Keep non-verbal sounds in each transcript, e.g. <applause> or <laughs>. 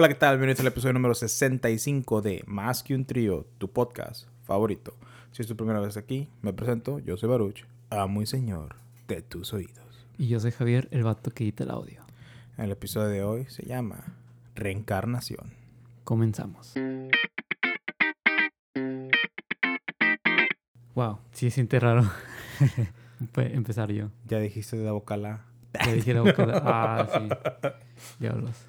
Hola, ¿qué tal? Bienvenidos al episodio número 65 de Más que un trío, tu podcast favorito. Si es tu primera vez aquí, me presento, yo soy Baruch, amo y señor de tus oídos. Y yo soy Javier, el vato que edita el audio. El episodio de hoy se llama Reencarnación. Comenzamos. Wow, sí se siente raro <laughs> empezar yo. Ya dijiste de la bocala. Ya dije la bocala. Ah, sí. <laughs> Diablos.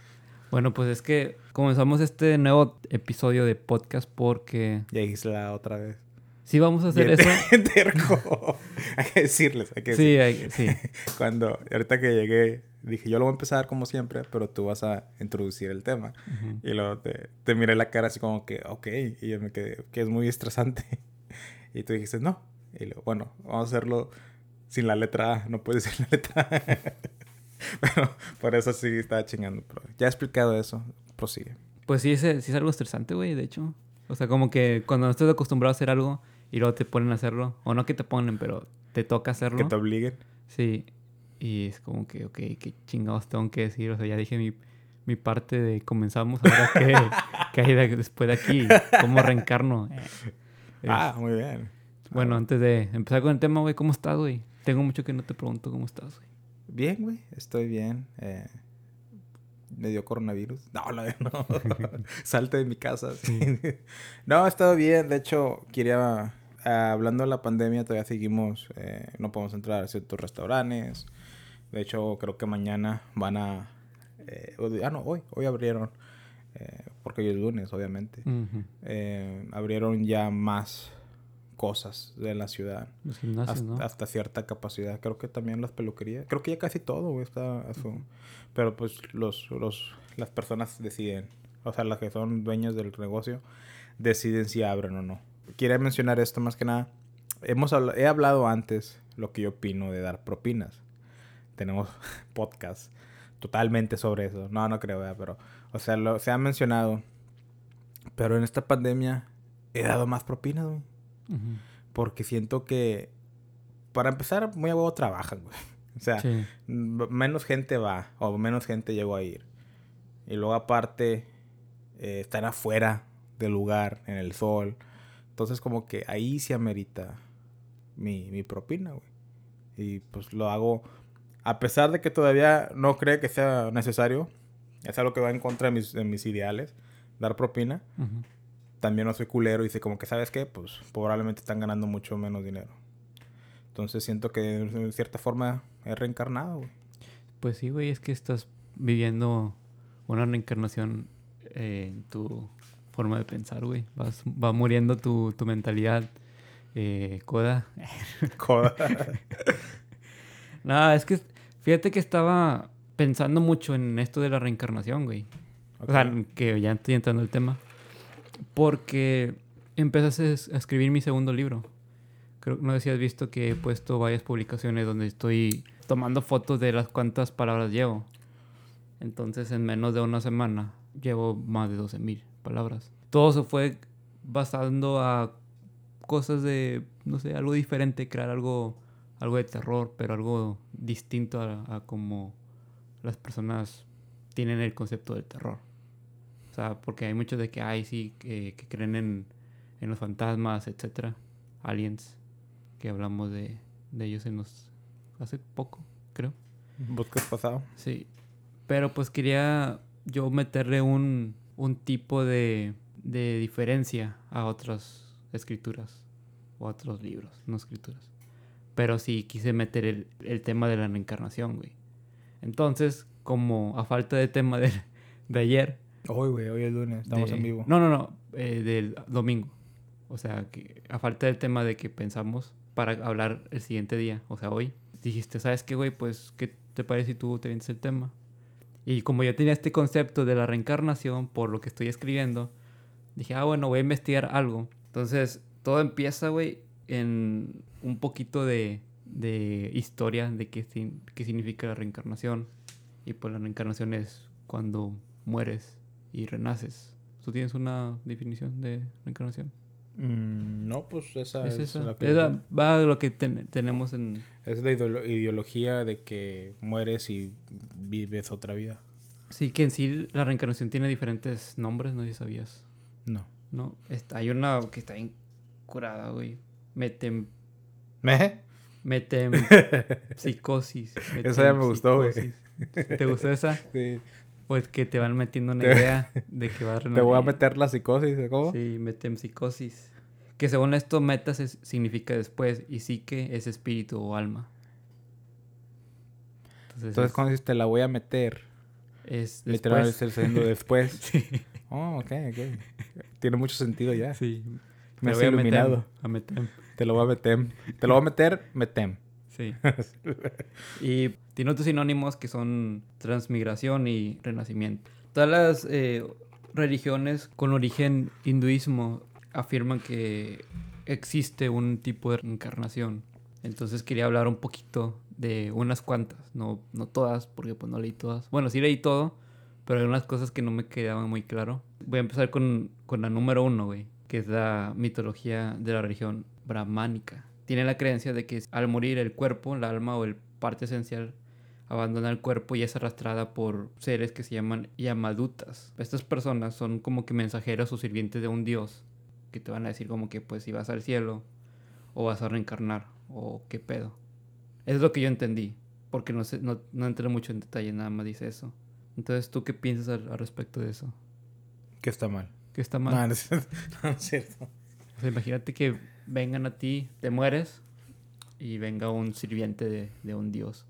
Bueno, pues es que comenzamos este nuevo episodio de podcast porque... Ya dijiste la otra vez. Sí, vamos a hacer eso. <laughs> Terco. <laughs> hay que decirles. Hay que sí, hay, sí. <laughs> Cuando, ahorita que llegué, dije, yo lo voy a empezar como siempre, pero tú vas a introducir el tema. Y luego te, te miré la cara así como que, ok. Y yo me quedé, que es muy estresante. Y tú dijiste, no. Y luego, bueno, vamos a hacerlo sin la letra A. No puedes decir la letra A. <laughs> Pero por eso sí estaba chingando. Pero ya he explicado eso. Prosigue. Pues sí, es, sí es algo estresante, güey, de hecho. O sea, como que cuando no estás acostumbrado a hacer algo y luego te ponen a hacerlo. O no que te ponen, pero te toca hacerlo. Que te obliguen. Sí. Y es como que, ok, qué chingados tengo que decir. O sea, ya dije mi, mi parte de comenzamos. Ahora, ¿qué, <laughs> ¿qué hay después de aquí? ¿Cómo reencarno? <laughs> ah, muy bien. Bueno, antes de empezar con el tema, güey, ¿cómo estás, güey? Tengo mucho que no te pregunto cómo estás, güey. Bien, güey, estoy bien. Eh, me dio coronavirus. <laughs> No, no, no. <laughs> Salte de mi casa. <laughs> no, he estado bien. De hecho, quería. hablando de la pandemia, todavía seguimos. Eh, no podemos entrar a ciertos restaurantes. De hecho, creo que mañana van a. Eh, ah, no, hoy. Hoy abrieron. Eh, porque hoy es lunes, obviamente. Eh, abrieron ya más cosas de la ciudad. Los gimnasios, hasta, ¿no? hasta cierta capacidad. Creo que también las peluquerías. Creo que ya casi todo güey, está a su... Pero pues los, los, las personas deciden. O sea, las que son dueños del negocio deciden si abren o no. Quería mencionar esto más que nada. Hemos habl he hablado antes lo que yo opino de dar propinas. Tenemos <laughs> podcast totalmente sobre eso. No, no creo, ¿verdad? pero... O sea, lo, se ha mencionado. Pero en esta pandemia he dado más propinas, güey. Porque siento que, para empezar, muy a huevo trabajan, güey. <laughs> O sea, Sí. menos gente va o menos gente llegó a ir. Y luego aparte, eh, están afuera del lugar, en el sol. Entonces como que ahí se amerita mi, mi propina, güey. Y pues lo hago, a pesar de que todavía no cree que sea necesario, es algo que va en contra de mis, de mis ideales, dar propina. También no soy culero y dice como que, ¿sabes qué? Pues probablemente están ganando mucho menos dinero. Entonces siento que de cierta forma he reencarnado, güey. Pues sí, güey, es que estás viviendo una reencarnación eh, en tu forma de pensar, güey. Vas, va muriendo tu, tu mentalidad eh, coda. <laughs> Joda. <laughs> Nada, es que fíjate que estaba pensando mucho en esto de la reencarnación, güey. O sea, que ya estoy entrando al tema. Porque empecé a es- a escribir mi segundo libro. Creo no sé si has visto que he puesto varias publicaciones donde estoy tomando fotos de las cuantas palabras llevo. Entonces, en menos de una semana, llevo más de 12.000 palabras. Todo se fue basando a cosas de, no sé, algo diferente, crear algo, algo de terror, pero algo distinto a, a como las personas tienen el concepto del terror. O sea, porque hay muchos de que hay, sí, que, que creen en, en los fantasmas, etcétera, aliens, que hablamos de, de ellos en los, hace poco, creo. ¿Podcast pasado? Sí. Pero pues quería yo meterle un, un tipo de, de diferencia a otras escrituras o a otros libros, no escrituras. Pero sí quise meter el, el tema de la reencarnación, güey. Entonces, como a falta de tema de, <laughs> de ayer. Hoy, güey, hoy es lunes, estamos de- en vivo. No, no, no, eh, del domingo. O sea, que a falta del tema de que pensamos para hablar el siguiente día, o sea, hoy, dijiste, ¿sabes qué, güey? Pues, ¿qué te parece si tú te vienes el tema? Y como yo tenía este concepto de la reencarnación por lo que estoy escribiendo, dije, ah, bueno, voy a investigar algo. Entonces, todo empieza, güey, en un poquito de, de historia de qué, qué significa la reencarnación. Y pues la reencarnación es cuando mueres y renaces. ¿Tú tienes una definición de reencarnación? Mm, no, pues esa es, Es esa. la que- Esa va de lo que ten- tenemos en... es la ideolo- ideología de que mueres y vives otra vida. Sí, que en sí la reencarnación tiene diferentes nombres, no sé si sabías. No. No, está, hay una que está bien curada, güey. Metem... ¿Me? Metem... <laughs> psicosis. Esa ya me gustó, güey. ¿Te gustó esa? Sí. Pues que te van metiendo una idea de que va a <laughs> Te voy a renovar. meter la psicosis, ¿cómo? Sí, metempsicosis. Que según esto, metas es- significa después y psique es espíritu o alma. Entonces, Entonces, es, cuando dices te la voy a meter, es literal es el segundo después. <laughs> Sí. Oh, ok, ok. Tiene mucho sentido ya. sí. Me has voy a meter- iluminado. A metem. Te lo voy a meter. Te lo voy a meter, metem. Sí. <laughs> y tiene otros sinónimos que son transmigración y renacimiento. Todas las eh, religiones con origen hinduismo afirman que existe un tipo de reencarnación. Entonces quería hablar un poquito de unas cuantas, no, no todas, porque pues no leí todas. Bueno, sí leí todo, pero hay unas cosas que no me quedaban muy claro. Voy a empezar con, con la número uno, güey, que es la mitología de la religión brahmánica. Tiene la creencia de que al morir el cuerpo, el alma o el parte esencial abandona el cuerpo y es arrastrada por seres que se llaman yamadutas. Estas personas son como que mensajeros o sirvientes de un dios que te van a decir como que pues si vas al cielo o vas a reencarnar o qué pedo. Eso es lo que yo entendí, porque no, sé, no, no entré mucho en detalle, nada más dice eso. Entonces, ¿tú qué piensas al, al respecto de eso? Que está mal. ¿Qué está mal? No, no es, <laughs> no es cierto. O sea, imagínate que vengan a ti, te mueres y venga un sirviente de, de un dios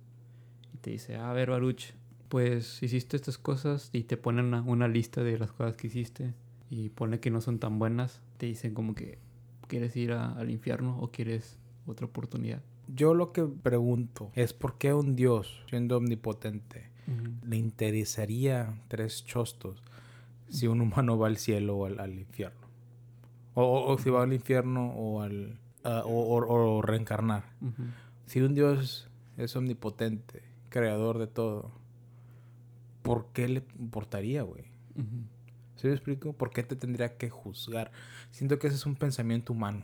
y te dice, a ver, Baruch, pues hiciste estas cosas y te ponen una, una lista de las cosas que hiciste y pone que no son tan buenas. Te dicen como que quieres ir a- al infierno o quieres otra oportunidad. Yo lo que pregunto es por qué un dios, siendo omnipotente, le interesaría tres chostos si un humano va al cielo o al, al infierno. O, o- o si va al infierno o al... o, reencarnar. Si un dios es omnipotente, creador de todo, ¿por qué le importaría, güey? Ujú. ¿Sí me explico? ¿Por qué te tendría que juzgar? Siento que ese es un pensamiento humano.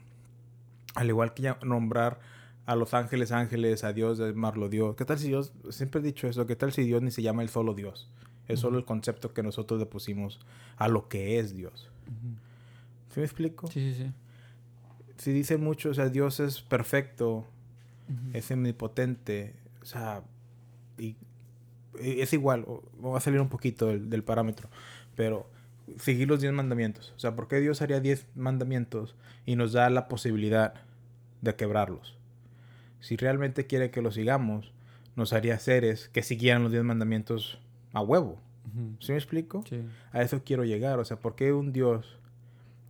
Al igual que ya nombrar a los ángeles ángeles, a Dios, llamarlo Dios. ¿Qué tal si Dios, siempre he dicho eso, qué tal si Dios ni se llama el solo Dios? Es solo el concepto que nosotros le pusimos a lo que es Dios. Ujú. ¿Sí me explico? Sí, sí, sí. Si dicen mucho, o sea, Dios es perfecto, es omnipotente, o sea, y, y es igual, o- va a salir un poquito del, del parámetro, pero seguir los 10 mandamientos, o sea, ¿por qué Dios haría 10 mandamientos y nos da la posibilidad de quebrarlos? Si realmente quiere que los sigamos, nos haría seres que siguieran los 10 mandamientos a huevo. Ujú. ¿Sí me explico? Sí. A eso quiero llegar, o sea, ¿por qué un Dios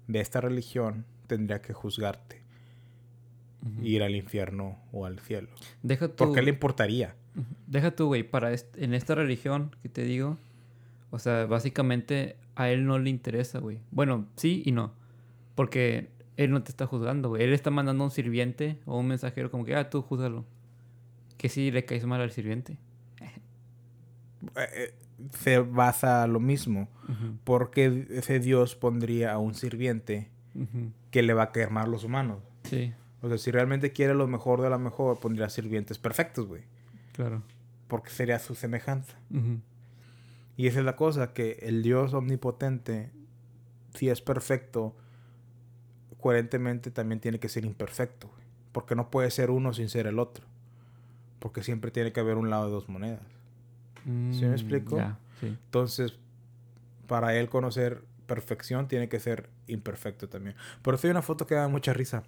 de esta religión tendría que juzgarte, ir al infierno o al cielo? Deja tu... ¿Por qué le importaría? Deja tú, güey, para est- en esta religión que te digo, o sea, básicamente a él no le interesa, güey. Bueno, sí y no. Porque él no te está juzgando, güey. Él está mandando a un sirviente o un mensajero como que, ah, tú júzgalo. Que si le caes mal al sirviente. Eh, eh, se basa a lo mismo. Porque ese Dios pondría a un sirviente que le va a a los humanos. Sí, O sea, si realmente quiere lo mejor de lo mejor, pondría sirvientes perfectos, güey. claro. Porque sería su semejanza. Y esa es la cosa, que el Dios omnipotente, si es perfecto, coherentemente también tiene que ser imperfecto. güey. Porque no puede ser uno sin ser el otro. Porque siempre tiene que haber un lado de dos monedas. ¿Sí me Mm, explico? Sí. Entonces, para él conocer perfección, tiene que ser imperfecto también. Por eso hay una foto que da mucha risa.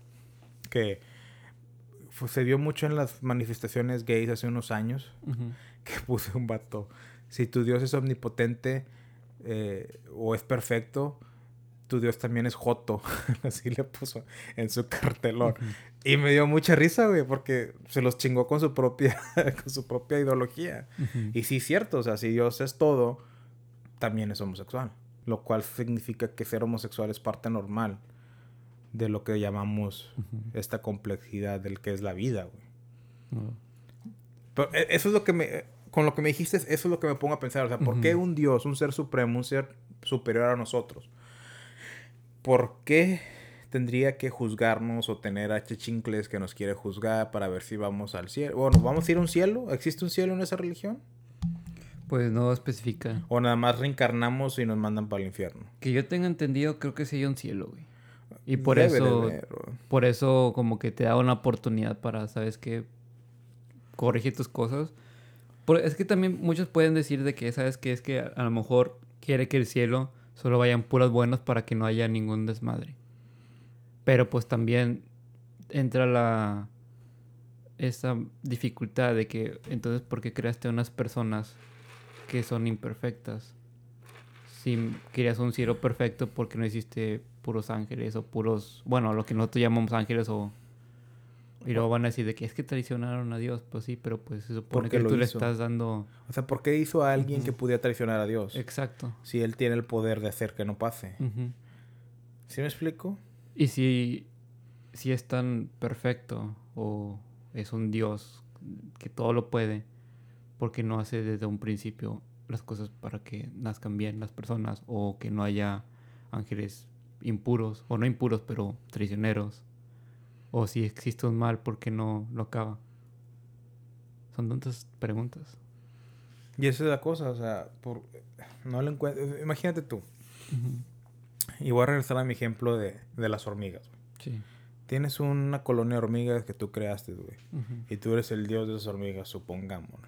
Que se vio mucho en las manifestaciones gays hace unos años. <laughs> Que puse un vato. Si tu Dios es omnipotente eh, o es perfecto, tu Dios también es joto. <laughs> Así le puso en su cartelón. Y me dio mucha risa, güey, porque se los chingó con su propia, <laughs> con su propia ideología. Y sí es cierto, o sea, si Dios es todo, también es homosexual. Lo cual significa que ser homosexual es parte normal de lo que llamamos esta complejidad del que es la vida, güey. Pero e- eso es lo que me... Con lo que me dijiste, eso es lo que me pongo a pensar. O sea, ¿por qué un Dios, un ser supremo, un ser superior a nosotros? ¿Por qué tendría que juzgarnos o tener a chichincles que nos quiere juzgar para ver si vamos al cielo? Bueno, ¿vamos a ir a un cielo? ¿Existe un cielo en esa religión? Pues no especifica. O nada más reencarnamos y nos mandan para el infierno. Que yo tenga entendido, creo que sí hay un cielo, güey. Y por eso, por eso como que te da una oportunidad para, ¿sabes qué? Corregir tus cosas. es que también muchos pueden decir de que, ¿sabes qué? Es que a, lo mejor quiere que el cielo solo vayan puras buenas para que no haya ningún desmadre. Pero pues también entra la esa dificultad de que entonces ¿por qué creaste unas personas que son imperfectas? Si querías un cielo perfecto, ¿por qué no hiciste puros ángeles o puros, bueno, lo que nosotros llamamos ángeles o y luego van a decir de que es que traicionaron a Dios, pues sí, pero pues se supone que tú le estás dando... O sea, ¿por qué hizo a alguien que pudiera traicionar a Dios? Exacto. Si él tiene el poder de hacer que no pase. ¿Sí me explico? Y si, si es tan perfecto o es un Dios que todo lo puede, porque no hace desde un principio las cosas para que nazcan bien las personas o que no haya ángeles impuros, o no impuros, pero traicioneros? O si existe un mal, ¿por qué no lo acaba? Son tantas preguntas. Y esa es la cosa, o sea, por, no lo encuentro. Imagínate tú. Y voy a regresar a mi ejemplo de, de las hormigas. Sí. Tienes una colonia de hormigas que tú creaste, güey. Y tú eres el dios de esas hormigas, supongámoslo.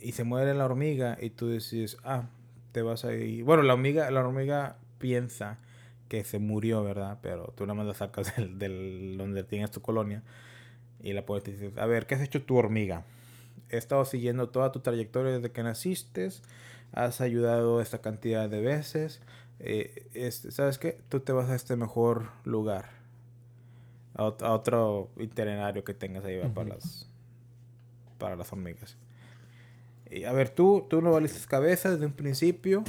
Y se muere la hormiga y tú decides, ah, te vas a ir. Bueno, la hormiga, la hormiga piensa que se murió, ¿verdad? Pero tú nada más la sacas del, donde tienes tu colonia y la puedes decir, a ver, ¿qué has hecho tu hormiga? He estado siguiendo toda tu trayectoria desde que naciste, has ayudado esta cantidad de veces, eh, ¿sabes qué? Tú te vas a este mejor lugar a, otro itinerario que tengas ahí para las para las hormigas. Y a ver, tú, tú no valiste cabeza desde un principio,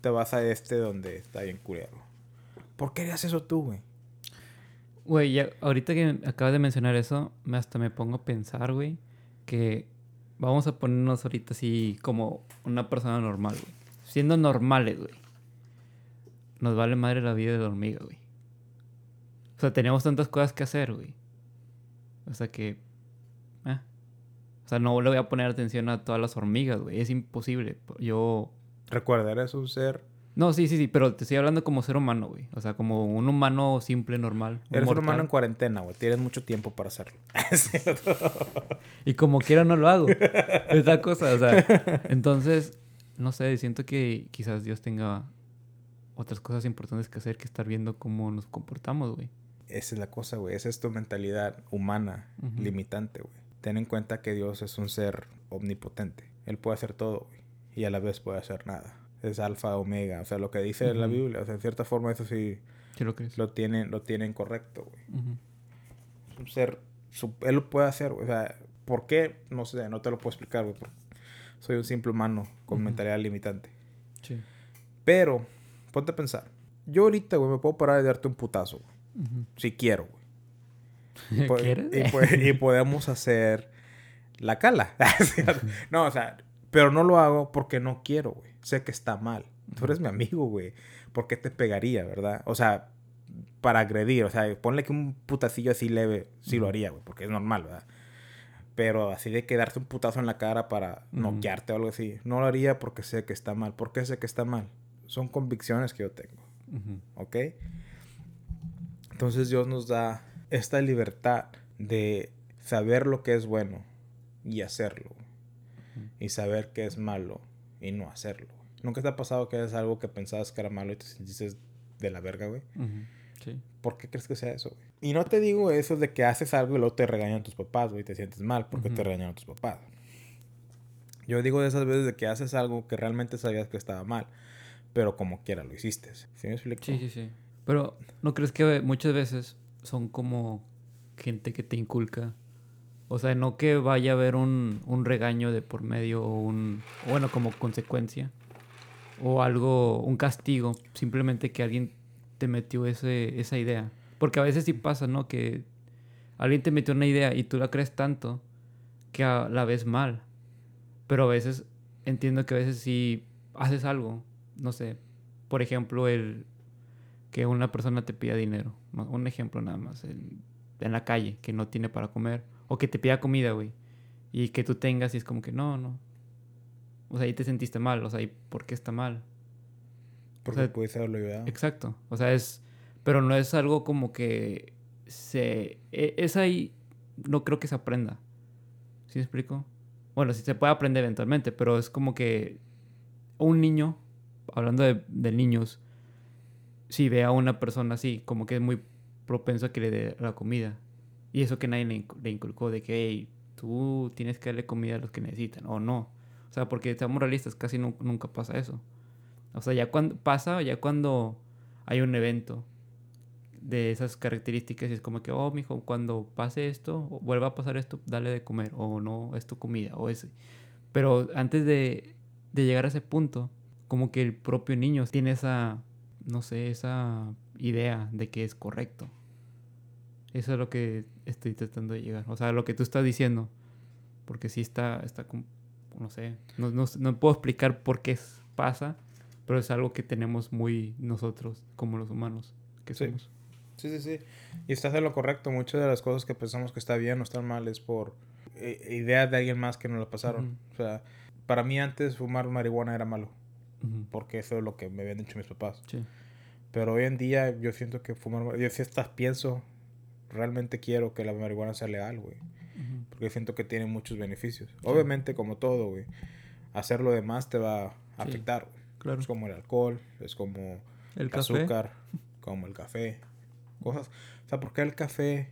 te vas a este donde está bien curado. ¿Por qué harías eso tú, güey? Güey, ya, ahorita que acabas de mencionar eso, me hasta me pongo a pensar, güey, que vamos a ponernos ahorita así como una persona normal, güey. Siendo normales, güey. Nos vale madre la vida de la hormiga, güey. O sea, tenemos tantas cosas que hacer, güey. O sea que... Eh. O sea, no le voy a poner atención a todas las hormigas, güey. Es imposible. Yo... Recuerda, eres un ser... No, sí, sí, sí, pero te estoy hablando como ser humano, güey. O sea, como un humano simple, normal. Eres un humano en cuarentena, güey. Tienes mucho tiempo para hacerlo. <laughs> y como quiera no lo hago. Esa cosa, o sea. Entonces, no sé, siento que quizás Dios tenga otras cosas importantes que hacer que estar viendo cómo nos comportamos, güey esa es la cosa, güey. Esa es tu mentalidad humana, limitante, güey. Ten en cuenta que Dios es un ser omnipotente. Él puede hacer todo, güey. Y a la vez puede hacer nada. Es alfa, omega. O sea, lo que dice la Biblia. O sea, en cierta forma eso sí... lo, lo tienen, lo tienen correcto, güey. Es un ser... él lo puede hacer, güey. O sea, ¿por qué? No sé, no te lo puedo explicar, güey. Soy un simple humano con mentalidad limitante. Sí. Pero, ponte a pensar. Yo ahorita, güey, me puedo parar y darte un putazo, güey. Si quiero, güey. <laughs> Y, <laughs> podemos hacer la cala. <laughs> no, o sea, pero no lo hago porque no quiero, güey. Sé que está mal. Tú eres mi amigo, güey. ¿Por qué te pegaría, verdad? O sea, para agredir. O sea, ponle que un putacillo así leve, sí lo haría, güey, porque es normal, ¿verdad? Pero así de quedarte un putazo en la cara para noquearte o algo así. No lo haría porque sé que está mal. ¿Por qué sé que está mal? Son convicciones que yo tengo. ¿Ok? Entonces Dios nos da esta libertad de saber lo que es bueno y hacerlo. Y saber que es malo y no hacerlo. ¿Nunca te ha pasado que es algo que pensabas que era malo y te sentiste de la verga, güey? Sí. ¿Por qué crees que sea eso, güey? Y no te digo eso de que haces algo y luego te regañan tus papás, güey, y te sientes mal porque te regañan tus papás. Yo digo de esas veces de que haces algo que realmente sabías que estaba mal, pero como quiera lo hiciste. ¿Sí me explico? Sí, sí, sí. Pero, ¿no crees que muchas veces son como gente que te inculca? O sea, no que vaya a haber un, un regaño de por medio o un, bueno, como consecuencia. O algo, un castigo. Simplemente que alguien te metió ese, esa idea. Porque a veces sí pasa, ¿no? Que alguien te metió una idea y tú la crees tanto que la ves mal. Pero a veces entiendo que a veces si haces algo, no sé, por ejemplo, el, que una persona te pida dinero. Un ejemplo nada más. En, la calle, que no tiene para comer. O que te pida comida, güey. Y que tú tengas y es como que no, no. O sea, ahí te sentiste mal. O sea, ¿y por qué está mal? Porque O sea, pudiste haberlo ayudado. Exacto. O sea, es. Pero no es algo como que se. e- Es ahí. No creo que se aprenda. ¿Sí me explico? Bueno, sí se puede aprender eventualmente, pero es como que un niño, hablando de, de niños, si ve a una persona así, como que es muy propenso a que le dé la comida. Y eso que nadie le, incu- le inculcó de que, hey, tú tienes que darle comida a los que necesitan, o no. O sea, porque seamos realistas, casi nu- nunca pasa eso. O sea, ya cuando pasa, ya cuando hay un evento de esas características, y es como que, oh, mijo, cuando pase esto, vuelva a pasar esto, dale de comer, o no, es tu comida, o ese. Pero antes de, de llegar a ese punto, como que el propio niño tiene esa, no sé, esa idea de que es correcto. Eso es lo que estoy tratando de llegar. O sea, lo que tú estás diciendo. Porque sí está, está como- no sé, no, no, no puedo explicar por qué pasa, pero es algo que tenemos muy nosotros como los humanos que Sí. somos. Sí, sí, sí. Y estás en lo correcto. Muchas de las cosas que pensamos que está bien o están mal es por eh, ideas de alguien más que nos lo pasaron. O sea, para mí antes fumar marihuana era malo. Porque eso es lo que me habían dicho mis papás. Sí. Pero hoy en día yo siento que fumar... Yo sí hasta pienso, realmente quiero que la marihuana sea legal, güey. Ujú. Porque siento que tiene muchos beneficios. Obviamente, como todo, güey. Hacer lo demás te va a Sí. afectar, güey. Claro. Es como el alcohol, es como El el azúcar, como el café. Cosas. O sea, ¿por qué el café?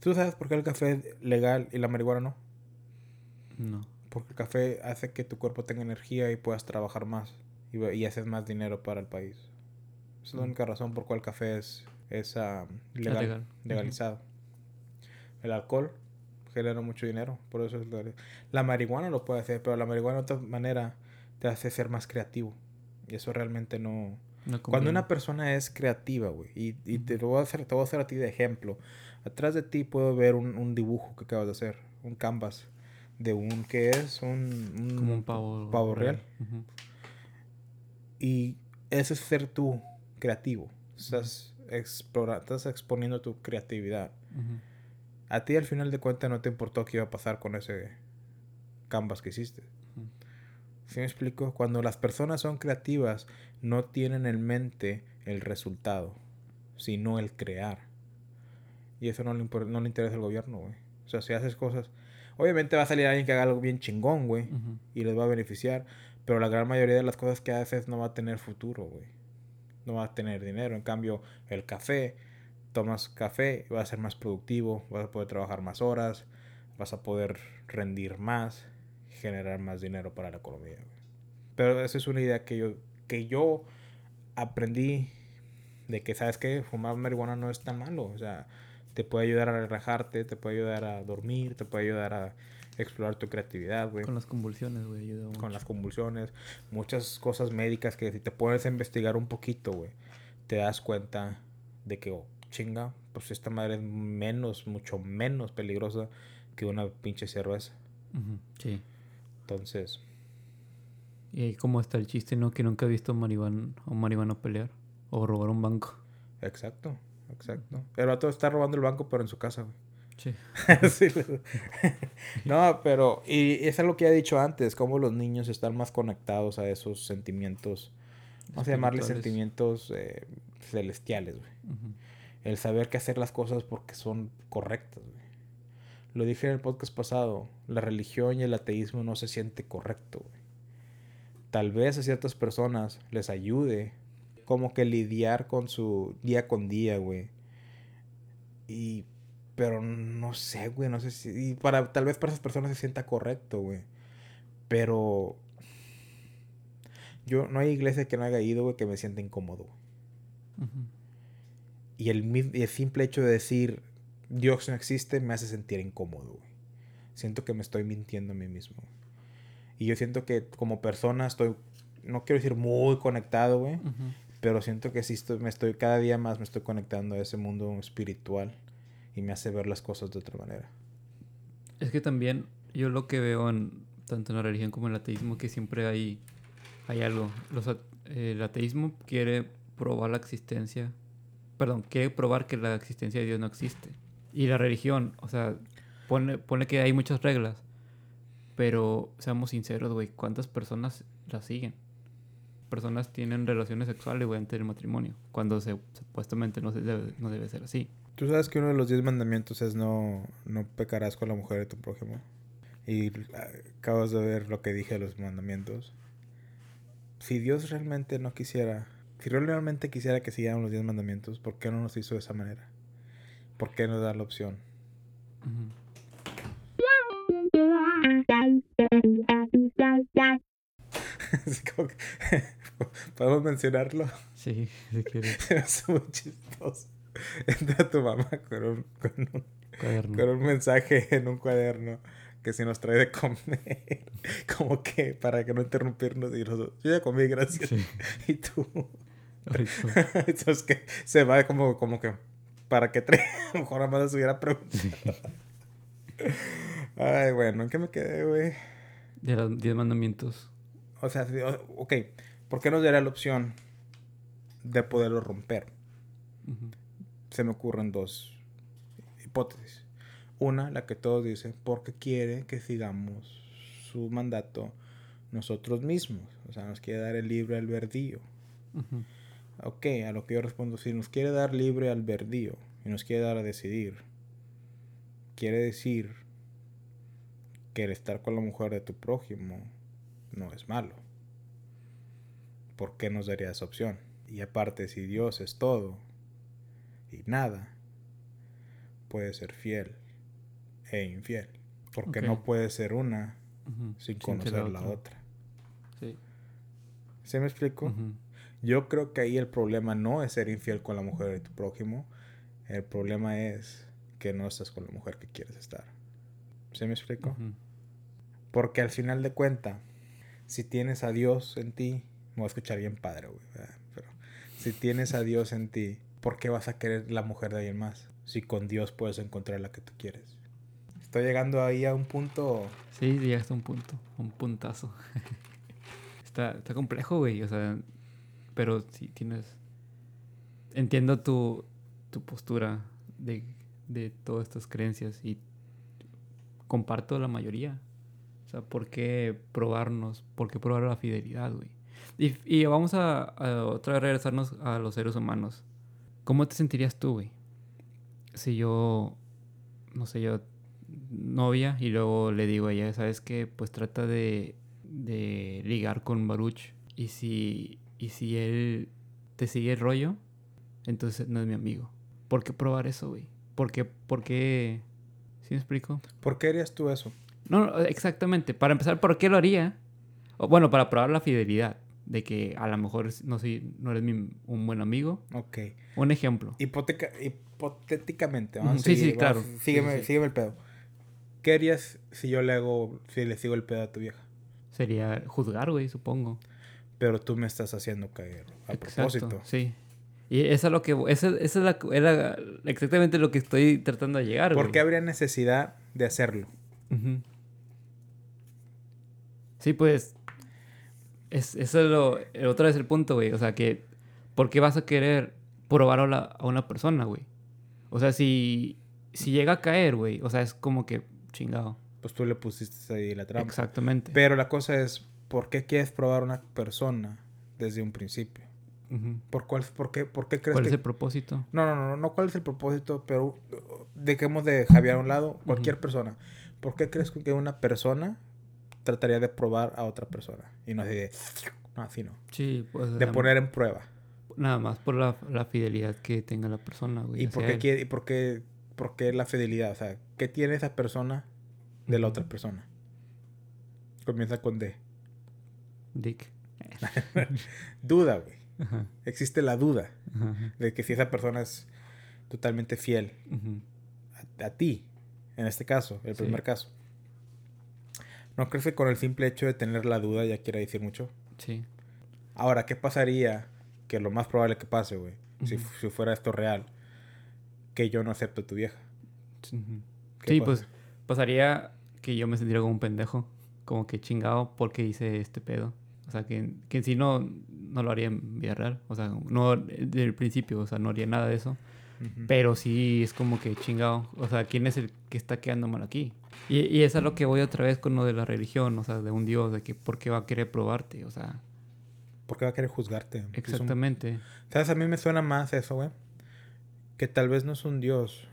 ¿Tú sabes por qué el café es legal y la marihuana no? No. Porque el café hace que tu cuerpo tenga energía y puedas trabajar más. Y, y haces más dinero para el país. Esa es la Mm. única razón por cual el café es, es legal, legal. Ujú. legalizado. El alcohol genera mucho dinero, por eso es legal. La marihuana lo puede hacer, pero la marihuana de otra manera te hace ser más creativo. Y eso realmente no... No Cuando una persona es creativa, güey, y, y te, lo voy a hacer, te voy a hacer a ti de ejemplo. Atrás de ti puedo ver un, un dibujo que acabas de hacer, un canvas de un, ¿qué es? Un, un- Como un pavo, pavo real. Y eso es ser tú creativo. Estás, explora, estás exponiendo tu creatividad. A ti al final de cuentas no te importó qué iba a pasar con ese canvas que hiciste. Ujú. ¿Sí me explico? Cuando las personas son creativas, no tienen en mente el resultado, sino el crear. Y eso no le, no le interesa al gobierno, güey. O sea, si haces cosas... Obviamente va a salir alguien que haga algo bien chingón, güey, y les va a beneficiar. Pero la gran mayoría de las cosas que haces no va a tener futuro, güey. No va a tener dinero. En cambio, el café, tomas café, vas a ser más productivo, vas a poder trabajar más horas, vas a poder rendir más, generar más dinero para la economía. Pero esa es una idea que yo, que yo aprendí de que, ¿sabes qué? Fumar marihuana no es tan malo. O sea, te puede ayudar a relajarte, te puede ayudar a dormir, te puede ayudar a explorar tu creatividad, güey Con las convulsiones, güey, ayuda mucho. con las convulsiones, muchas cosas médicas que si te pones a investigar un poquito, güey, te das cuenta de que, oh, chinga, pues esta madre es menos, mucho menos peligrosa que una pinche cerveza. Sí. Entonces, Y ahí como está el chiste, ¿no? Que nunca he visto a un marihuano pelear o robar un banco. exacto, exacto. El vato está robando el banco, pero en su casa, güey. Sí. <laughs> Sí, le- <laughs> no, pero, y es algo que he dicho antes, cómo los niños están más conectados a esos sentimientos, vamos a llamarles sentimientos eh, celestiales, güey. El saber que hacer las cosas porque son correctas, güey. Lo dije en el podcast pasado, la religión y el ateísmo no se siente correcto, güey. Tal vez a ciertas personas les ayude como que lidiar con su día con día, güey. Y pero no sé, güey, no sé si y para tal vez para esas personas se sienta correcto, güey. Pero yo no hay iglesia que no haya ido, güey, que me sienta incómodo. güey. Y el, simple hecho de decir Dios no existe me hace sentir incómodo, güey. Siento que me estoy mintiendo a mí mismo. Y yo siento que como persona estoy, no quiero decir muy conectado, güey. Pero siento que sí estoy, me estoy, cada día más me estoy conectando a ese mundo espiritual. Y me hace ver las cosas de otra manera. Es que también yo lo que veo en tanto en la religión como en el ateísmo que siempre hay, hay algo. Los el ateísmo quiere probar la existencia, perdón, quiere probar que la existencia de Dios no existe. Y la religión, o sea, pone, pone que hay muchas reglas, Pero seamos sinceros, güey, ¿cuántas personas la siguen? Personas tienen relaciones sexuales, güey, antes del matrimonio, cuando se, supuestamente no, se debe, no debe ser así. Tú sabes que uno de los diez mandamientos es no, no pecarás con la mujer de tu prójimo. Y ah, acabas de ver lo que dije de los mandamientos. Si Dios realmente no quisiera, si realmente quisiera que siguieran los diez mandamientos, ¿por qué no nos hizo de esa manera? ¿Por qué no da la opción? <laughs> <laughs> ¿Podemos mencionarlo? Sí, si quieres. <laughs> es muy chistoso. <laughs> Entra tu mamá con un, con un, con un mensaje en un cuaderno que si nos trae de comer, <laughs> como que para que no interrumpirnos y nosotros, yo ya comí, gracias. <laughs> Y tú. Entonces que se va como, como que para que trae, a lo mejor nada más hubiera preguntado. Ay, bueno, ¿en qué me quedé, güey? De los diez mandamientos. O sea, ok, ¿por qué nos daría la opción de poderlo romper? Se me ocurren dos hipótesis. Una, la que todos dicen, porque quiere que sigamos su mandato nosotros mismos. O sea, nos quiere dar el libre albedrío. Ok, a lo que yo respondo, si nos quiere dar libre albedrío y nos quiere dar a decidir, quiere decir que el estar con la mujer de tu prójimo no es malo. ¿Por qué nos daría esa opción? Y aparte, si Dios es todo y nada, puede ser fiel e infiel. Porque no puede ser una sin conocer la, otra. Sí. ¿Se me explico? Yo creo que ahí el problema no es ser infiel con la mujer de tu prójimo. El problema es que no estás con la mujer que quieres estar. ¿Se me explico? Porque al final de cuenta, si tienes a Dios en ti, me voy a escuchar bien padre, güey. Pero si tienes a Dios en ti, ¿por qué vas a querer la mujer de alguien más? Si con Dios puedes encontrar la que tú quieres. Estoy llegando ahí a un punto. Sí, llegaste a un punto, un puntazo. <laughs> está, está complejo, güey. O sea, pero sí tienes. Entiendo tu, tu postura de, de todas estas creencias y comparto la mayoría. O sea, ¿por qué probarnos? ¿Por qué probar la fidelidad, güey? Y, y, vamos a, a, otra vez regresarnos a los seres humanos. ¿Cómo te sentirías tú, güey? Si yo, no sé, yo novia y luego le digo a ella, ¿sabes qué? Pues trata de, de ligar con Baruch. Y si, y si él te sigue el rollo, entonces no es mi amigo. ¿Por qué probar eso, güey? ¿Por qué? ¿Por qué? ¿Sí me explico? ¿Por qué harías tú eso? No, exactamente. Para empezar, ¿por qué lo haría? O, bueno, para probar la fidelidad. De que a lo mejor no, soy, no eres mi, un buen amigo. Ok. Un ejemplo. Hipoteca, hipotéticamente. ¿no? sí, sí, claro. Sígueme, sígueme el pedo. ¿Qué harías si yo le hago, si le sigo el pedo a tu vieja? Sería juzgar, güey, supongo. Pero tú me estás haciendo caer a propósito. Sí. Y eso es lo que. Esa, es la, era exactamente lo que estoy tratando de llegar, ¿Por qué habría necesidad de hacerlo? Sí, pues. Es, eso es lo. Otra vez el punto, güey. O sea, que. ¿Por qué vas a querer probar a, a una persona, güey? O sea, si. Si llega a caer, güey. O sea, es como que chingado. Pues tú le pusiste ahí la trampa. Exactamente. Pero la cosa es, ¿por qué quieres probar a una persona desde un principio? ¿Por, cuál, por, qué, ¿Por qué crees ¿Cuál es el propósito? No, no, no, no, cuál es el propósito, pero dejemos de Javier a un lado, cualquier persona. ¿Por qué crees que una persona trataría de probar a otra persona? Y no así de... No, así no. Sí, pues... De poner en prueba. Nada más por la, la fidelidad que tenga la persona, güey. ¿Y por qué, quiere, y por qué ¿Por qué la fidelidad? O sea, ¿qué tiene esa persona de la otra persona? Comienza con D. Dick. <laughs> duda, güey. Existe la duda de que si esa persona es totalmente fiel a, ti, en este caso, el primer caso. ¿No crees que con el simple hecho de tener la duda ya quiere decir mucho? Sí. Ahora, ¿qué pasaría? Que lo más probable que pase, güey, si, si fuera esto real que yo no acepto a tu vieja. Sí, pues pasaría que yo me sentiría como un pendejo, como que chingado porque hice este pedo. O sea, que, en sí no, no lo haría en vida real. O sea, no desde el principio, o sea, no haría nada de eso. Pero sí es como que chingado. O sea, ¿quién es el que está quedando mal aquí? Y, y es a lo que voy otra vez con lo de la religión, o sea, de un Dios, de que por qué va a querer probarte, o sea. ¿Por qué va a querer juzgarte? Exactamente. ¿Sabes? A mí me suena más eso, güey. Que tal vez no es un Dios.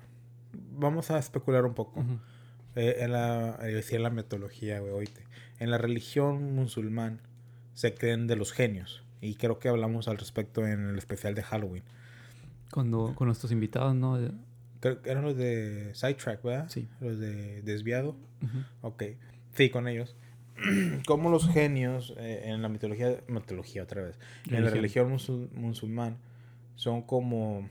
Vamos a especular un poco. Eh, en la, decía la metodología, güey, oíste. En la religión musulmán se creen de los genios. Y creo que hablamos al respecto en el especial de Halloween. Cuando, con nuestros invitados, ¿no? Creo que eran los de Sidetrack, ¿verdad? Sí. Los de Desviado. Ok. Sí, con ellos. <clears throat> Como los genios eh, en la mitología, mitología otra vez, en la religión musulmán, son como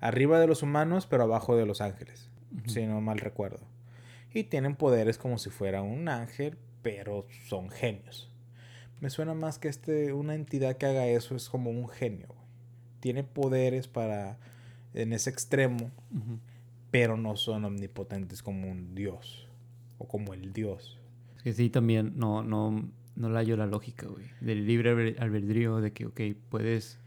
arriba de los humanos, pero abajo de los ángeles, si no mal recuerdo. Y tienen poderes como si fuera un ángel, pero son genios. Me suena más que este, una entidad que haga eso es como un genio. Tiene poderes para en ese extremo, pero no son omnipotentes como un dios o como el dios. Es que sí, también no, no, no la hallo la lógica, güey. Del libre albedrío, de que, ok, puedes,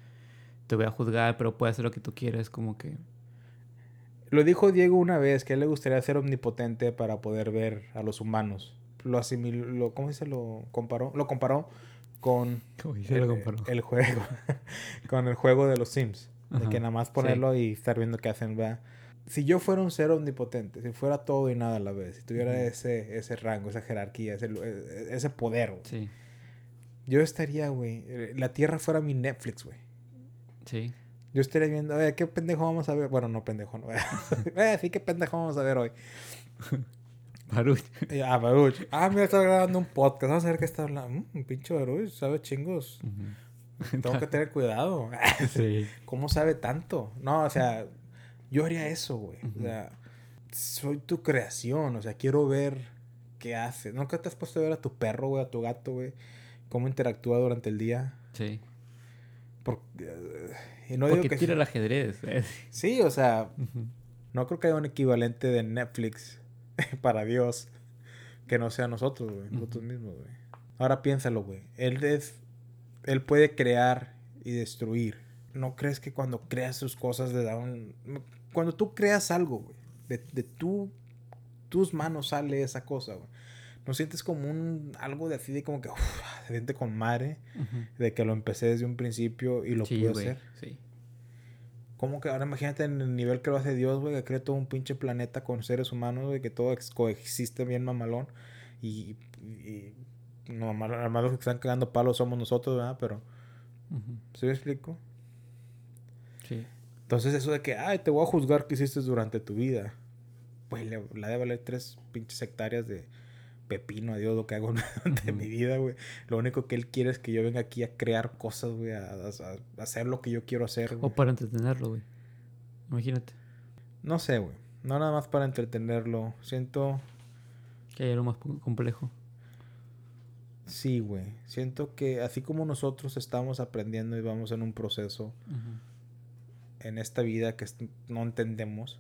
te voy a juzgar, pero puedes hacer lo que tú quieras, como que... Lo dijo Diego una vez, que a él le gustaría ser omnipotente para poder ver a los humanos. Lo asimiló, ¿cómo se lo comparó? Lo comparó con el, el, juego, <laughs> con el juego de los Sims. de que nada más ponerlo y estar viendo qué hacen, ¿verdad? Si yo fuera un ser omnipotente, si fuera todo y nada a la vez, si tuviera ese, ese rango, esa jerarquía, ese, e, ese poder, sí. yo estaría, güey, la Tierra fuera mi Netflix, güey. Sí. Yo estaría viendo, oye, ¿qué pendejo vamos a ver? Bueno, no pendejo, no. <laughs> eh, sí, ¿qué pendejo vamos a ver hoy? <laughs> Baruch. <laughs> Ah, Baruch. Ah, mira, está grabando un podcast. Vamos a ver qué está hablando. Mm, un pinche Baruch, sabe chingos. Tengo que tener cuidado. <laughs> sí. ¿Cómo sabe tanto? No, o sea, yo haría eso, güey. O sea, soy tu creación. O sea, quiero ver qué hace. ¿Nunca te has puesto a ver a tu perro, güey, a tu gato, güey? ¿Cómo interactúa durante el día? Sí. Porque, y no Porque tira el ajedrez. <laughs> Eh. Sí, o sea, no creo que haya un equivalente de Netflix <laughs> para Dios que no sea nosotros, güey. Nosotros mismos, güey. Ahora piénsalo, güey. Él es él puede crear y destruir. ¿No crees que cuando creas sus cosas le da un... Cuando tú creas algo, güey, de, de tus manos sale esa cosa, güey. ¿No sientes como un... algo de así de como que... Uf, se siente con madre de que lo empecé desde un principio y lo pude hacer? Sí. ¿Cómo que ahora imagínate en el nivel que lo hace Dios, güey, que crea todo un pinche planeta con seres humanos, güey, que todo coexiste bien mamalón y no, más los que están cagando palos somos nosotros, ¿verdad? Pero, ¿sí me explico? Sí. Entonces eso de que, ay, te voy a juzgar qué hiciste durante tu vida. Pues le, la de valer tres pinches hectáreas de pepino a Dios lo que hago <laughs> durante mi vida, güey. Lo único que él quiere es que yo venga aquí a crear cosas, güey, a, hacer lo que yo quiero hacer. O para entretenerlo, güey. Imagínate. No sé, güey. No nada más para entretenerlo. Siento... Que hay algo más complejo. Sí, güey. Siento que así como nosotros estamos aprendiendo y vamos en un proceso en esta vida que no entendemos,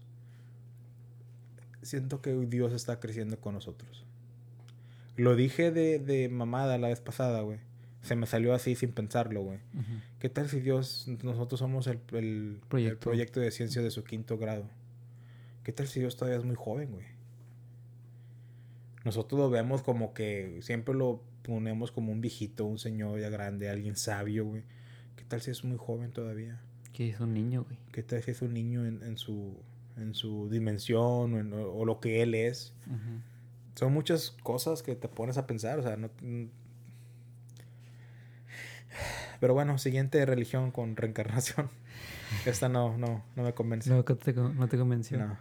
siento que Dios está creciendo con nosotros. Lo dije de, de mamada la vez pasada, güey. Se me salió así sin pensarlo, güey. ¿Qué tal si Dios, nosotros somos el, el, proyecto. el proyecto de ciencia de su quinto grado? ¿Qué tal si Dios todavía es muy joven, güey? Nosotros lo vemos como que siempre lo ponemos como un viejito, un señor ya grande, alguien sabio, güey. ¿Qué tal si es muy joven todavía? Que es un niño, güey. ¿Qué tal si es un niño en, en su, en su dimensión o, lo que él es? Son muchas cosas que te pones a pensar, o sea, no... Pero bueno, siguiente religión con reencarnación. <laughs> Esta no, no, no me convence. No, te, no te convenció. No.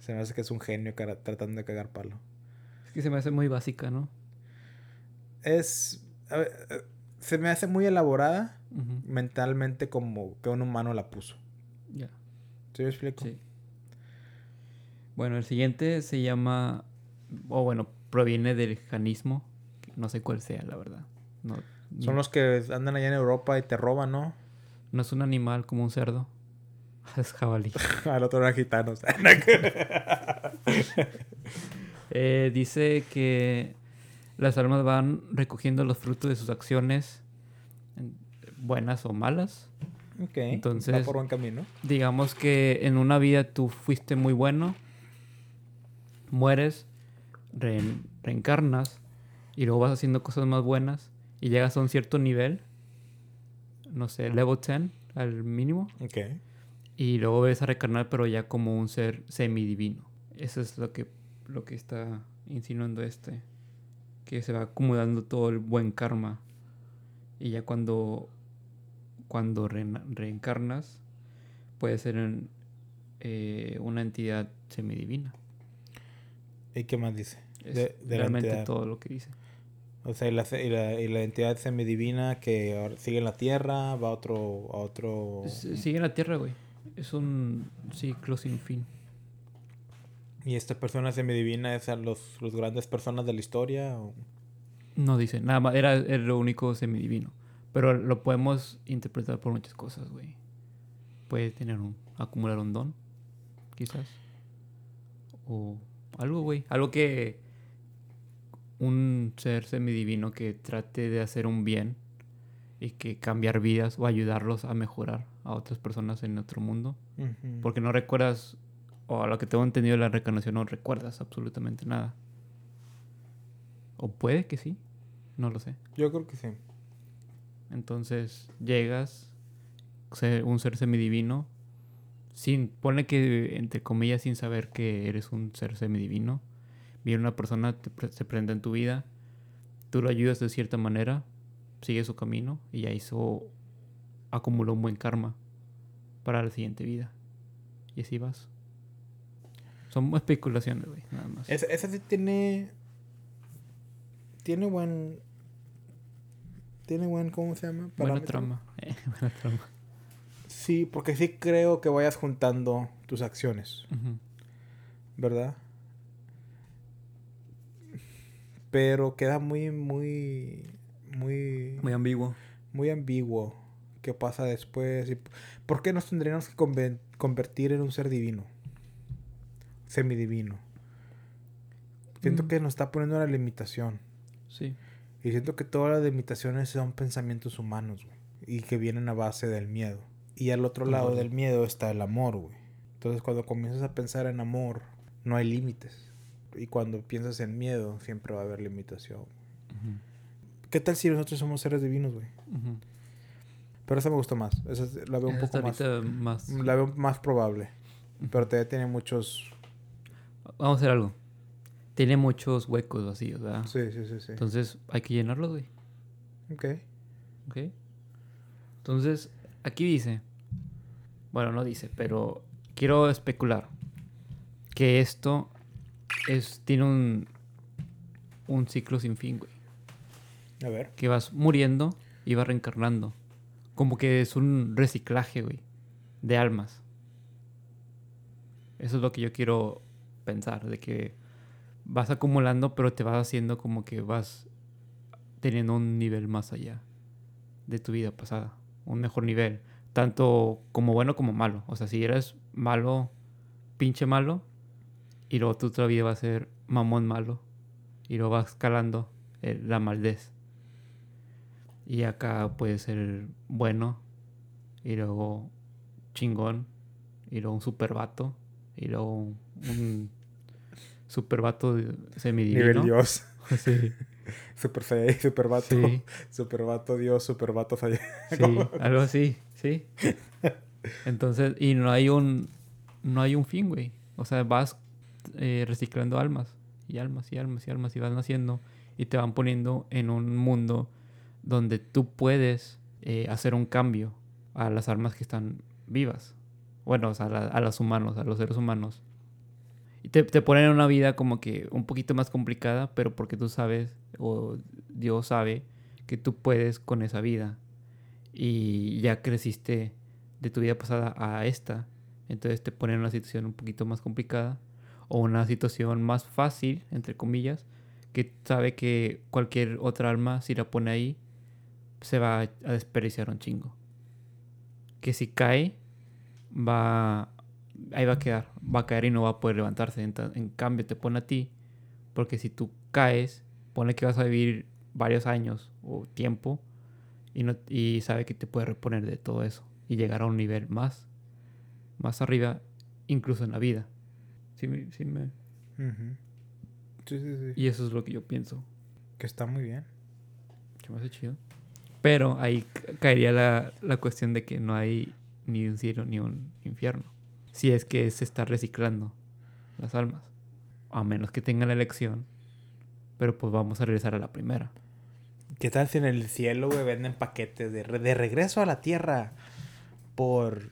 Se me hace que es un genio tratando de cagar palo. Es que se me hace muy básica, ¿no? es... Eh, se me hace muy elaborada mentalmente como que un humano la puso. Ya. ¿Sí me explico? Sí. Bueno, el siguiente se llama... O bueno, proviene del janismo. No sé cuál sea, la verdad. No, Son los que andan allá en Europa y te roban, ¿no? No es un animal como un cerdo. <laughs> Es jabalí. <laughs> Al otro era gitanos. <laughs> eh, dice que las almas van recogiendo los frutos de sus acciones, buenas o malas, Ok. Entonces, va por buen camino. Digamos que en una vida tú fuiste muy bueno, mueres, reencarnas y luego vas haciendo cosas más buenas y llegas a un cierto nivel, no sé, level 10 al mínimo. Ok. Y luego ves a reencarnar pero ya como un ser semidivino. Eso es lo que, lo que está insinuando este. Que se va acumulando todo el buen karma. Y ya cuando cuando reencarnas, puede ser eh, una entidad semidivina. ¿Y qué más dice? de, realmente todo lo que dice. O sea, y la, y la, entidad semidivina que sigue en la Tierra, va a otro... A otro... sigue en la Tierra, güey. Es un ciclo sin fin. ¿Y esta persona semidivina es a los, los grandes personas de la historia? No dice, nada más, era, era lo único semidivino. Pero lo podemos interpretar por muchas cosas, güey. Puede tener un... acumular un don, quizás. O algo, güey. Algo que... Un ser semidivino que trate de hacer un bien y que cambiar vidas o ayudarlos a mejorar a otras personas en otro mundo. Porque no recuerdas, o a lo que tengo entendido de la reencarnación, no recuerdas absolutamente nada. O puede que sí, no lo sé. Yo creo que sí. Entonces llegas, un ser semidivino, sin, pone que entre comillas sin saber que eres un ser semidivino. Viene una persona, se prende en tu vida, tú lo ayudas de cierta manera, sigue su camino y ya hizo, acumuló un buen karma para la siguiente vida. Y así vas. Son especulaciones, güey, nada más. Esa sí tiene. Tiene buen tiene buen, ¿cómo se llama? Buena trama. Eh, <laughs> buena trama. Sí, porque sí creo que vayas juntando tus acciones. ¿Verdad? Pero queda muy, muy, muy... Muy ambiguo. Muy ambiguo. ¿Qué pasa después? ¿Por qué nos tendríamos que convertir en un ser divino? Semidivino. Siento mm. que nos está poniendo una limitación. Sí. Y siento que todas las limitaciones son pensamientos humanos, güey. Y que vienen a base del miedo. Y al otro lado del miedo está el amor, güey. Entonces cuando comienzas a pensar en amor, no hay límites. Y cuando piensas en miedo, siempre va a haber limitación. ¿Qué tal si nosotros somos seres divinos, güey? Pero esa me gusta más. Esa la veo un poco más, más, La veo más probable. Pero todavía tiene muchos... Vamos a hacer algo tiene muchos huecos vacíos, ¿verdad? Sí, sí, sí, sí. Entonces hay que llenarlos, güey. Ok. Ok. Entonces, aquí dice, bueno, no dice, pero quiero especular que esto es, tiene un, un ciclo sin fin, güey. A ver. Que vas muriendo y vas reencarnando. Como que es un reciclaje, güey, de almas. Eso es lo que yo quiero pensar, de que vas acumulando, pero te vas haciendo como que vas teniendo un nivel más allá de tu vida pasada, un mejor nivel, tanto como bueno como malo. O sea, si eres malo, pinche malo, y luego tu otra vida va a ser mamón malo, y luego vas escalando eh, la maldez. Y acá puede ser bueno, y luego chingón, y luego un super vato, y luego un super vato semidivino. Nivel Dios. <laughs> Sí. super super vato. Sí. Super vato Dios, super vato Sí, <laughs> algo así, sí. <laughs> Entonces, y no hay un, no hay un fin, güey. O sea, vas eh, reciclando almas y almas y almas y almas y vas naciendo y te van poniendo en un mundo donde tú puedes eh, hacer un cambio a las almas que están vivas. Bueno, o sea, a, a los humanos, a los seres humanos. Y te, te ponen en una vida como que un poquito más complicada, pero porque tú sabes, o Dios sabe, que tú puedes con esa vida. Y ya creciste de tu vida pasada a esta. Entonces te ponen en una situación un poquito más complicada. O una situación más fácil, entre comillas, que sabe que cualquier otra alma, si la pone ahí, se va a desperdiciar un chingo. Que si cae, va ahí va a quedar, va a caer y no va a poder levantarse. En, cambio, te pone a ti, porque si tú caes, pone que vas a vivir varios años o tiempo y, no, y sabe que te puede reponer de todo eso y llegar a un nivel más, más arriba, incluso en la vida. Sí, sí me-. Sí, sí, sí. Y eso es lo que yo pienso. Que está muy bien. Se me hace chido. Pero ahí ca- caería la, la cuestión de que no hay ni un cielo ni un infierno. Si es que se está reciclando las almas. A menos que tengan la elección. Pero pues vamos a regresar a la primera. ¿Qué tal si en el cielo, güey, venden paquetes de, re- de regreso a la tierra por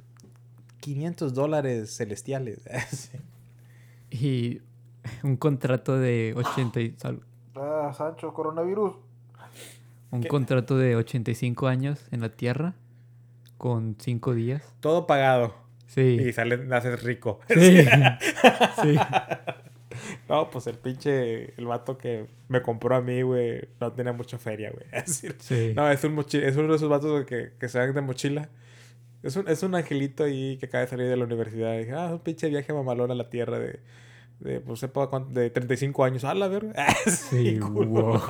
500 dólares celestiales? Sí. <laughs> Y un contrato de 80 y sal- Ah, Sancho, coronavirus. un ¿Qué? contrato de 85 años en la Tierra con 5 días. Todo pagado. Sí. Y sales, haces rico. Sí. <laughs> sí. No, pues el pinche, el vato que me compró a mí, güey, no tenía mucha feria, güey. <laughs> Sí. No, es un mochi- es uno de esos vatos que, que se dan de mochila. Es un, es un angelito ahí que acaba de salir de la universidad. Y dije, ah, un pinche viaje mamalón a la tierra de, de pues sepa cuánto, de 35 años. ¡Ah, la verga! <laughs> Sí, <laughs> wow.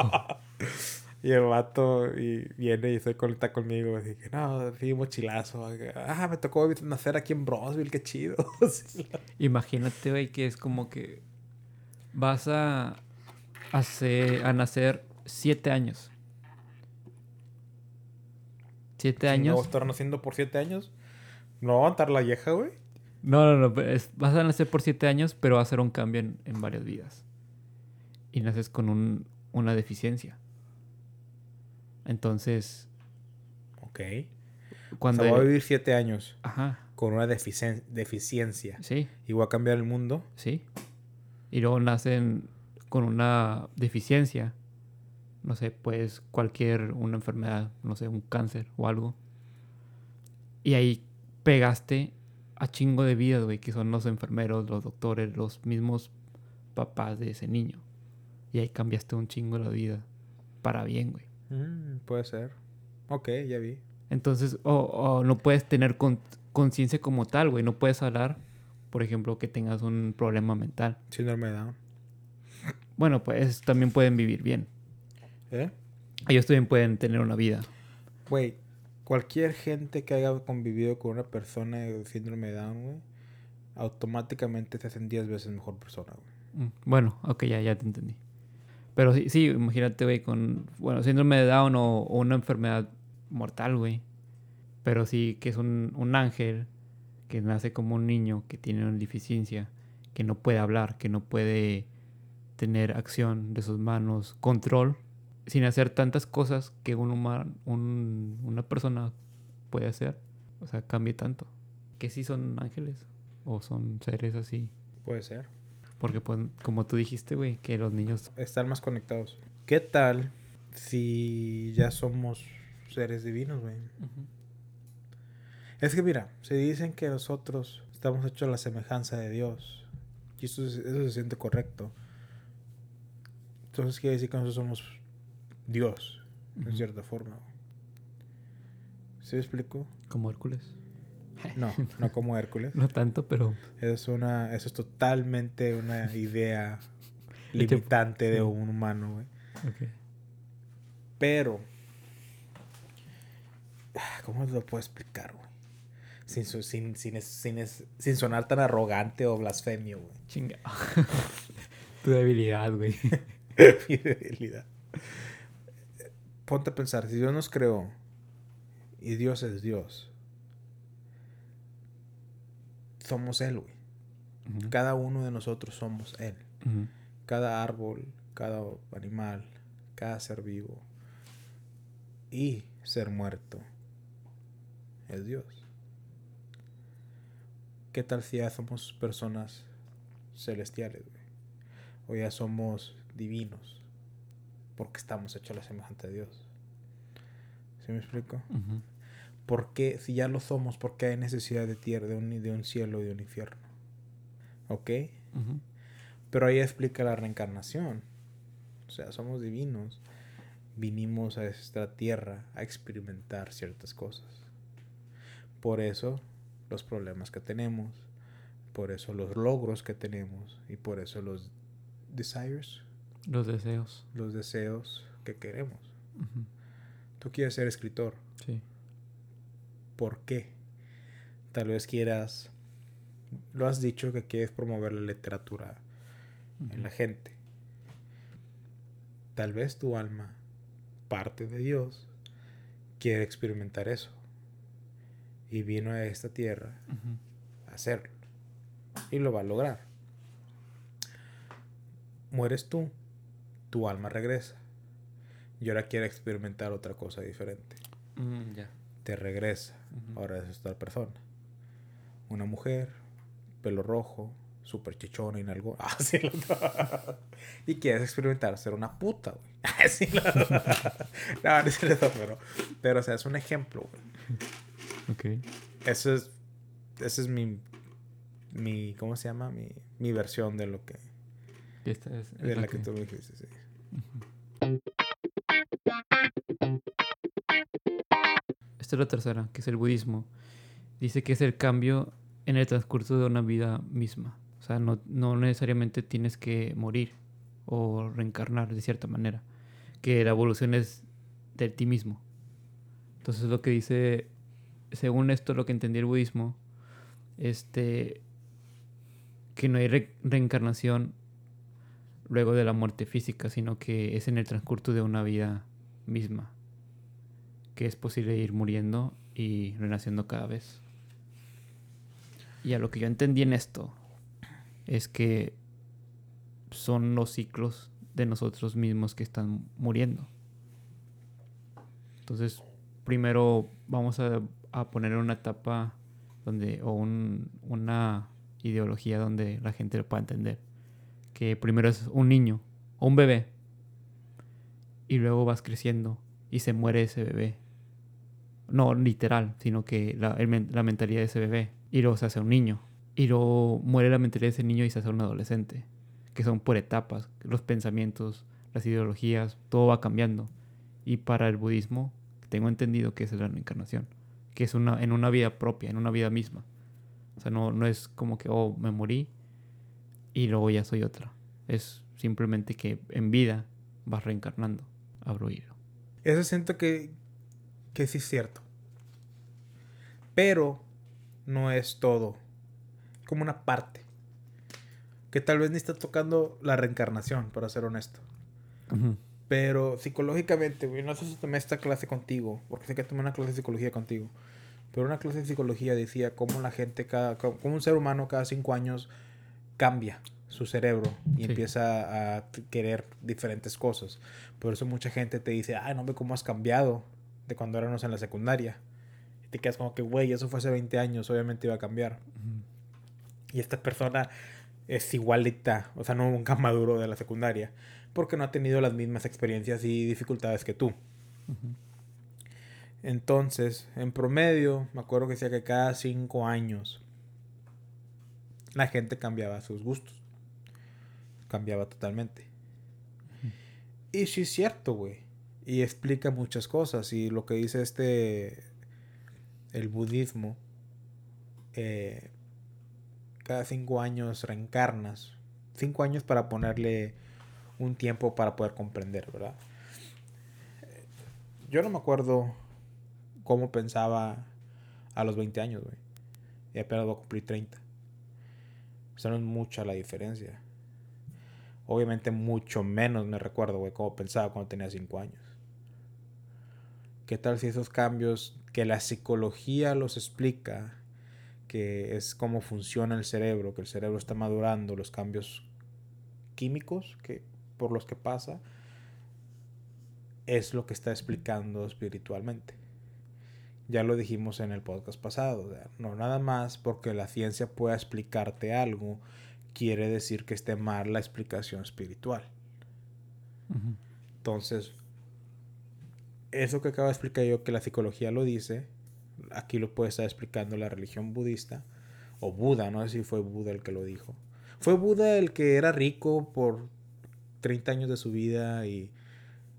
Y el vato y viene y se conecta conmigo. Así que, no, sí, mochilazo. Ah, me tocó nacer aquí en Bronzeville, qué chido. Imagínate, güey, que es como que vas a, hacer, a nacer 7 años. 7 No, años. estar naciendo por 7 años. No va a aguantar la vieja, güey. No, no, no. es- vas a nacer por 7 años, pero va a ser un cambio en, en varias vidas. Y naces con un- una deficiencia. Entonces, Ok. cuando... o sea, voy a vivir 7 años Ajá, con una deficien- deficiencia. sí, Y voy a cambiar el mundo. sí. Y luego nacen con una deficiencia. No sé, pues cualquier, una enfermedad, no sé, un cáncer o algo. Y ahí pegaste a chingo de vidas, güey, que son los enfermeros, los doctores, los mismos papás de ese niño. Y ahí cambiaste un chingo la vida. Para bien, güey. Mm, puede ser. Ok, ya vi. Entonces, o, o no puedes tener con- conciencia como tal, güey. No puedes hablar, por ejemplo, que tengas un problema mental. Síndrome de Down. Bueno, pues también pueden vivir bien. ¿Eh? Ellos también pueden tener una vida. Güey, cualquier gente que haya convivido con una persona de síndrome de Down, güey, automáticamente se hacen 10 veces mejor persona, güey. Mm, Bueno, ok, ya, ya te entendí. Pero sí, sí imagínate, güey, con, bueno, síndrome de Down o, o una enfermedad mortal, güey. Pero sí que es un, un ángel que nace como un niño que tiene una deficiencia, que no puede hablar, que no puede tener acción de sus manos, control, sin hacer tantas cosas que un humano, un, una persona puede hacer. O sea, cambie tanto. Que sí son ángeles o son seres así. Puede ser. Porque, pues, como tú dijiste, güey, que los niños... Estar más conectados. ¿Qué tal si ya somos seres divinos, güey? Es que mira, se dicen que nosotros estamos hechos a la semejanza de Dios. Y eso, es- eso se siente correcto. Entonces quiere decir que nosotros somos Dios, en cierta forma. ¿Sí me explico? Como Hércules. No, <laughs> no como Hércules. No tanto, pero... Es una, eso es totalmente una idea <laughs> limitante de un humano, güey. ok. Pero, ¿cómo lo puedo explicar, güey? Sin, su- sin, sin, es- sin, es- sin sonar tan arrogante o blasfemio, güey. Chinga. <laughs> tu debilidad, güey. <laughs> Mi debilidad. Ponte a pensar, si Dios nos creó y Dios es Dios, somos Él, güey. Cada uno de nosotros somos Él. Cada árbol, cada animal, cada ser vivo y ser muerto es Dios. ¿Qué tal si ya somos personas celestiales, güey? O ya somos divinos porque estamos hechos a la semejanza de Dios. ¿Sí me explico? Ujú. ¿Por qué, si ya lo somos, por qué hay necesidad de tierra, de un, de un cielo y de un infierno? ¿Ok? Pero ahí explica la reencarnación. O sea, somos divinos. Vinimos a esta tierra a experimentar ciertas cosas. Por eso los problemas que tenemos, por eso los logros que tenemos y por eso los desires, Los deseos. los deseos que queremos. Tú quieres ser escritor. Sí. ¿Por qué? tal vez quieras, lo has dicho que quieres promover la literatura en la gente. Tal vez tu alma, parte de Dios, quiere experimentar eso. Y vino a esta tierra a hacerlo. Y lo va a lograr. Mueres tú, tu alma regresa. Y ahora quiere experimentar otra cosa diferente. Mm, ya. Te regresa. Ahora es otra persona. Una mujer, pelo rojo, súper chichona y algo. <laughs> Ah, sí, y quieres experimentar ser una puta, güey. <laughs> Ah, sí, no, <laughs> no, no es cierto, pero, pero, o sea, es un ejemplo, güey. Ok. Eso es, ese es mi, mi, ¿cómo se llama? Mi, mi versión de lo que, Esta es, de la que... tú me dijiste, sí. Esta es la tercera, que es el budismo. Dice que es el cambio en el transcurso de una vida misma. O sea, no, no necesariamente tienes que morir o reencarnar de cierta manera. Que la evolución es de ti mismo. Entonces lo que dice, según esto, lo que entendí el budismo, este, que no hay reencarnación luego de la muerte física, sino que es en el transcurso de una vida misma, que es posible ir muriendo y renaciendo cada vez. Y a lo que yo entendí en esto es que son los ciclos de nosotros mismos que están muriendo. Entonces, primero vamos a, a poner una etapa donde, o una ideología donde la gente lo pueda entender. Que primero es un niño o un bebé y luego vas creciendo y se muere ese bebé. No literal, sino que la, la mentalidad de ese bebé. Y luego se hace un niño. Y luego muere la mentalidad de ese niño y se hace un adolescente. Que son por etapas. Los pensamientos, las ideologías, todo va cambiando. Y para el budismo, tengo entendido que es la reencarnación. Que es una, en una vida propia, en una vida misma. O sea, no, no es como que, oh, me morí y luego ya soy otra. Es simplemente que en vida vas reencarnando. Abro hilo. Eso siento que, que sí es cierto. Pero no es todo. Como una parte. Que tal vez ni está tocando la reencarnación, para ser honesto. Pero psicológicamente, güey, no sé si tomé esta clase contigo, porque sé que tomé una clase de psicología contigo. Pero una clase de psicología decía cómo la gente, cada, como un ser humano cada cinco años cambia su cerebro y empieza a querer diferentes cosas. Por eso mucha gente te dice, ay, no ve cómo has cambiado de cuando éramos en la secundaria. Y te quedas como que, güey, eso fue hace 20 años, obviamente iba a cambiar. Y esta persona es igualita, o sea, no nunca <laughs> maduro de la secundaria, porque no ha tenido las mismas experiencias y dificultades que tú. Entonces, en promedio, me acuerdo que decía que cada cinco años la gente cambiaba sus gustos. Cambiaba totalmente. Y sí es cierto, güey. Y explica muchas cosas. Y lo que dice este, el budismo, eh, cada cinco años reencarnas. Cinco años para ponerle un tiempo para poder comprender, ¿verdad? Yo no me acuerdo cómo pensaba a los 20 años, güey. Y apenas voy a cumplir 30. O no es mucha la diferencia. Obviamente mucho menos me recuerdo, güey, cómo pensaba cuando tenía 5 años. ¿Qué tal si esos cambios que la psicología los explica, que es cómo funciona el cerebro, que el cerebro está madurando, los cambios químicos que, por los que pasa, es lo que está explicando espiritualmente? Ya lo dijimos en el podcast pasado, no nada más porque la ciencia pueda explicarte algo, quiere decir que esté mal la explicación espiritual. Entonces, eso que acabo de explicar yo, que la psicología lo dice, aquí lo puede estar explicando la religión budista, o Buda, no sé si fue Buda el que lo dijo. Fue Buda el que era rico por 30 años de su vida y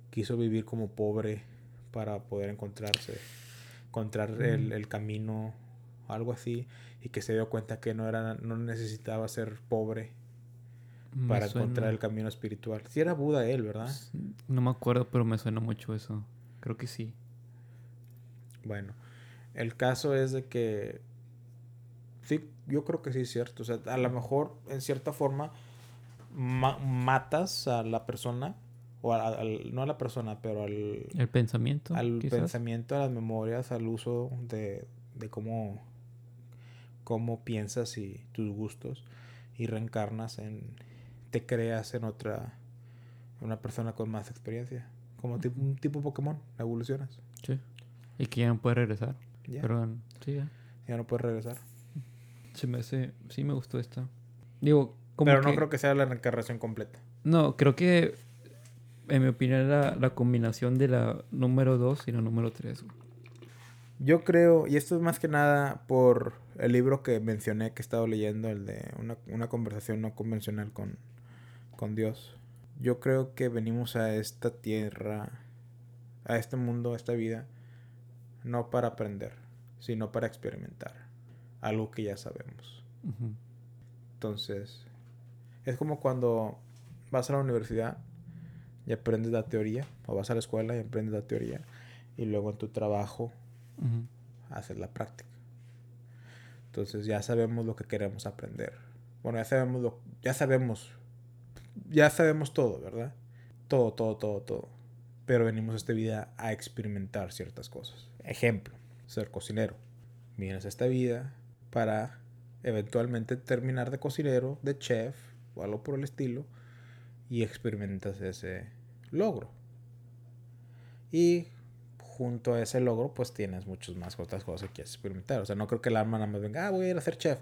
quiso vivir como pobre para poder encontrarse encontrar el, el, camino, algo así, y que se dio cuenta que no, era, no necesitaba ser pobre para encontrar el camino espiritual. Si era Buda él, ¿verdad? No me acuerdo, pero me suena mucho eso. Creo que sí. Bueno, el caso es de que Sí, yo creo que sí es cierto. O sea, a lo mejor, en cierta forma, matas a la persona, o al, no a la persona, pero al... El pensamiento. Al pensamiento, a las memorias, al uso de, de cómo, cómo piensas y tus gustos, y reencarnas en... te creas en otra... una persona con más experiencia. Como un tipo Pokémon, evolucionas. Sí. Y que ya no puede regresar. Pero sí, ya. Ya no puede regresar. Se me hace... Sí me gustó esta. Digo, pero no creo que sea la reencarnación completa. No, creo que, en mi opinión, la, la combinación de la número 2 y la número 3. Yo creo, y esto es más que nada por el libro que mencioné que he estado leyendo, el de una, una conversación no convencional con, con Dios. Yo creo que venimos a esta tierra, a este mundo, a esta vida, no para aprender, sino para experimentar algo que ya sabemos. Entonces, es como cuando vas a la universidad y aprendes la teoría, o vas a la escuela y aprendes la teoría, y luego en tu trabajo haces la práctica. Entonces ya sabemos lo que queremos aprender. Bueno, ya sabemos lo, ya sabemos, ya sabemos todo, ¿verdad? Todo, todo, todo, todo. Pero venimos a esta vida a experimentar ciertas cosas. Ejemplo, ser cocinero. Vienes a esta vida para eventualmente terminar de cocinero, de chef, o algo por el estilo y experimentas ese logro. Y junto a ese logro, pues tienes muchas más otras cosas que quieres experimentar. O sea, no creo que el alma nada más venga, ah, voy a ir a ser chef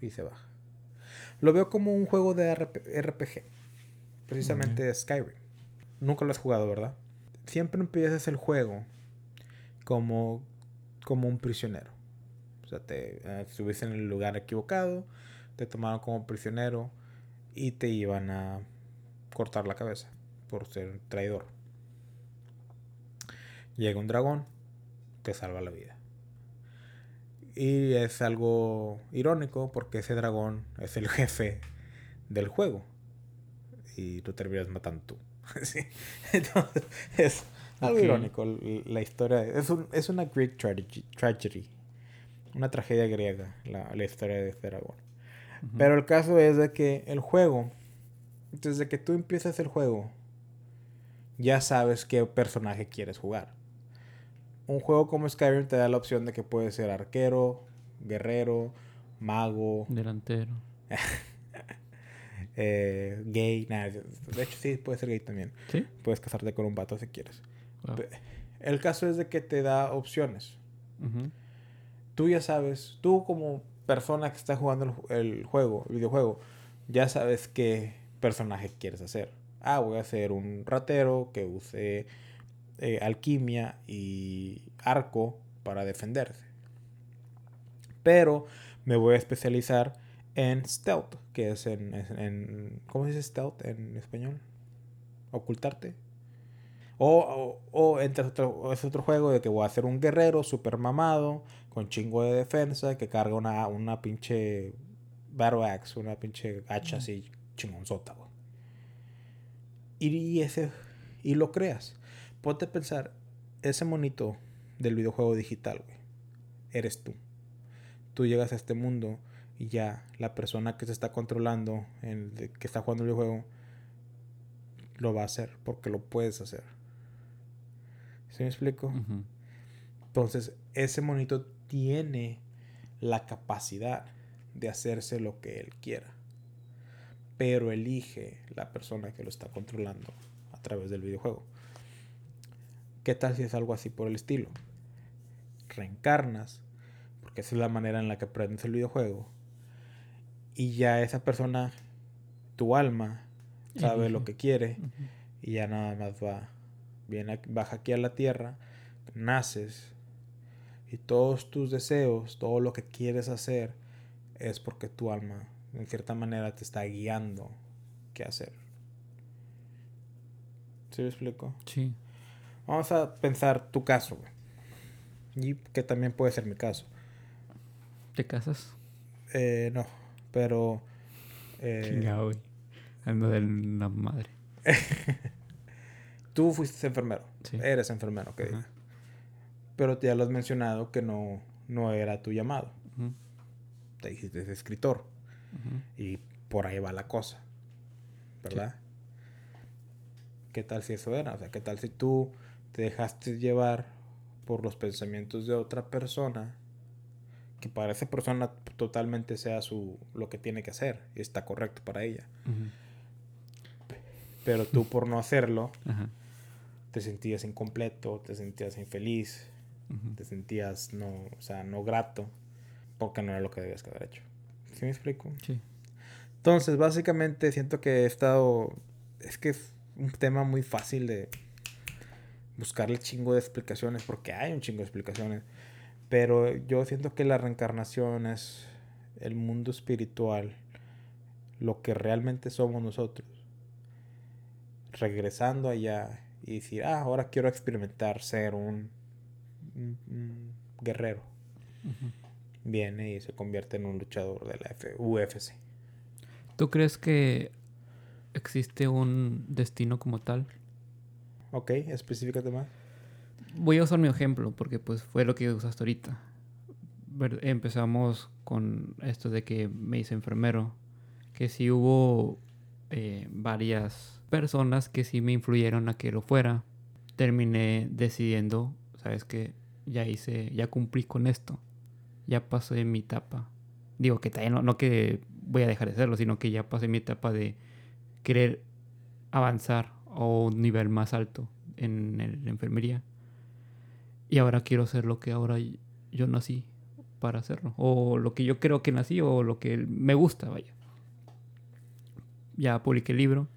y se baja. Lo veo como un juego de RPG, precisamente Skyrim. Nunca lo has jugado, ¿verdad? Siempre empiezas el juego como, como un prisionero. O sea, te uh, estuviste en el lugar equivocado, te tomaron como prisionero y te iban a cortar la cabeza por ser traidor. Llega un dragón, te salva la vida. Y es algo irónico porque ese dragón es el <laughs> jefe del juego. Y tú terminas matando tú. <laughs> Entonces, es algo irónico la historia. Es, un, es una Greek tragedy, Una tragedia griega, la, la historia de este dragón. Pero el caso es de que el juego, desde que tú empiezas el juego, ya sabes qué personaje quieres jugar. Un juego como Skyrim te da la opción de que puedes ser arquero, guerrero, mago, delantero, <laughs> eh, gay. de hecho, sí, puedes ser gay también. ¿Sí? Puedes casarte con un vato si quieres. El caso es de que te da opciones. Tú ya sabes, tú como persona que está jugando el, juego, el videojuego, ya sabes qué personaje quieres hacer. Ah, voy a hacer un ratero que use eh, alquimia y arco para defenderse. Pero me voy a especializar en stealth, que es en, en, ¿cómo se dice stealth en español? Ocultarte. O, o, entre otro, es otro juego de que voy a hacer un guerrero super mamado, con chingo de defensa, que carga una, una pinche battle axe, una pinche hacha así chingonzota. Y, ese, y lo creas. Ponte a pensar, ese monito del videojuego digital, güey, eres tú. Tú llegas a este mundo y ya la persona que se está controlando, el que está jugando el videojuego, lo va a hacer porque lo puedes hacer. ¿Sí me explico? Entonces, ese monito tiene la capacidad de hacerse lo que él quiera. Pero elige la persona que lo está controlando a través del videojuego. ¿Qué tal si es algo así por el estilo? Reencarnas, porque esa es la manera en la que aprendes el videojuego. Y ya esa persona, tu alma, sabe lo que quiere. Y ya nada más va Viene, baja aquí a la tierra, naces y todos tus deseos, todo lo que quieres hacer es porque tu alma en cierta manera te está guiando qué hacer. ¿Sí me explico? Sí. Vamos a pensar tu caso, Y que también puede ser mi caso. ¿Te casas? Eh, no, pero... Eh, güey. Ando de la madre. <laughs> Tú fuiste enfermero. Eres enfermero, que Pero ya lo has mencionado que no, no era tu llamado. te hiciste escritor. Y por ahí va la cosa. ¿Verdad? ¿Qué tal si eso era? O sea, ¿qué tal si tú te dejaste llevar por los pensamientos de otra persona que para esa persona totalmente sea su lo que tiene que hacer y está correcto para ella. Pero tú por no hacerlo te sentías incompleto, te sentías infeliz, te sentías no, o sea, no grato porque no era lo que debías haber hecho. ¿Sí me explico? Sí. Entonces, básicamente siento que he estado es que es un tema muy fácil de buscarle chingo de explicaciones porque hay un chingo de explicaciones pero yo siento que la reencarnación es el mundo espiritual, lo que realmente somos nosotros. Regresando allá y decir, ah, ahora quiero experimentar ser un, guerrero. Viene y se convierte en un luchador de la UFC. ¿Tú crees que existe un destino como tal? Ok, específicate más voy a usar mi ejemplo porque pues fue lo que usaste ahorita. Empezamos con esto de que me hice enfermero, que sí hubo eh, varias personas que sí me influyeron a que lo fuera. Terminé decidiendo, sabes que ya hice, ya cumplí con esto, ya pasé mi etapa. Digo que no, no que voy a dejar de hacerlo, sino que ya pasé mi etapa de querer avanzar a un nivel más alto en la enfermería y ahora quiero hacer lo que ahora yo nací para hacerlo. O lo que yo creo que nací o lo que me gusta, vaya. Ya publiqué el libro.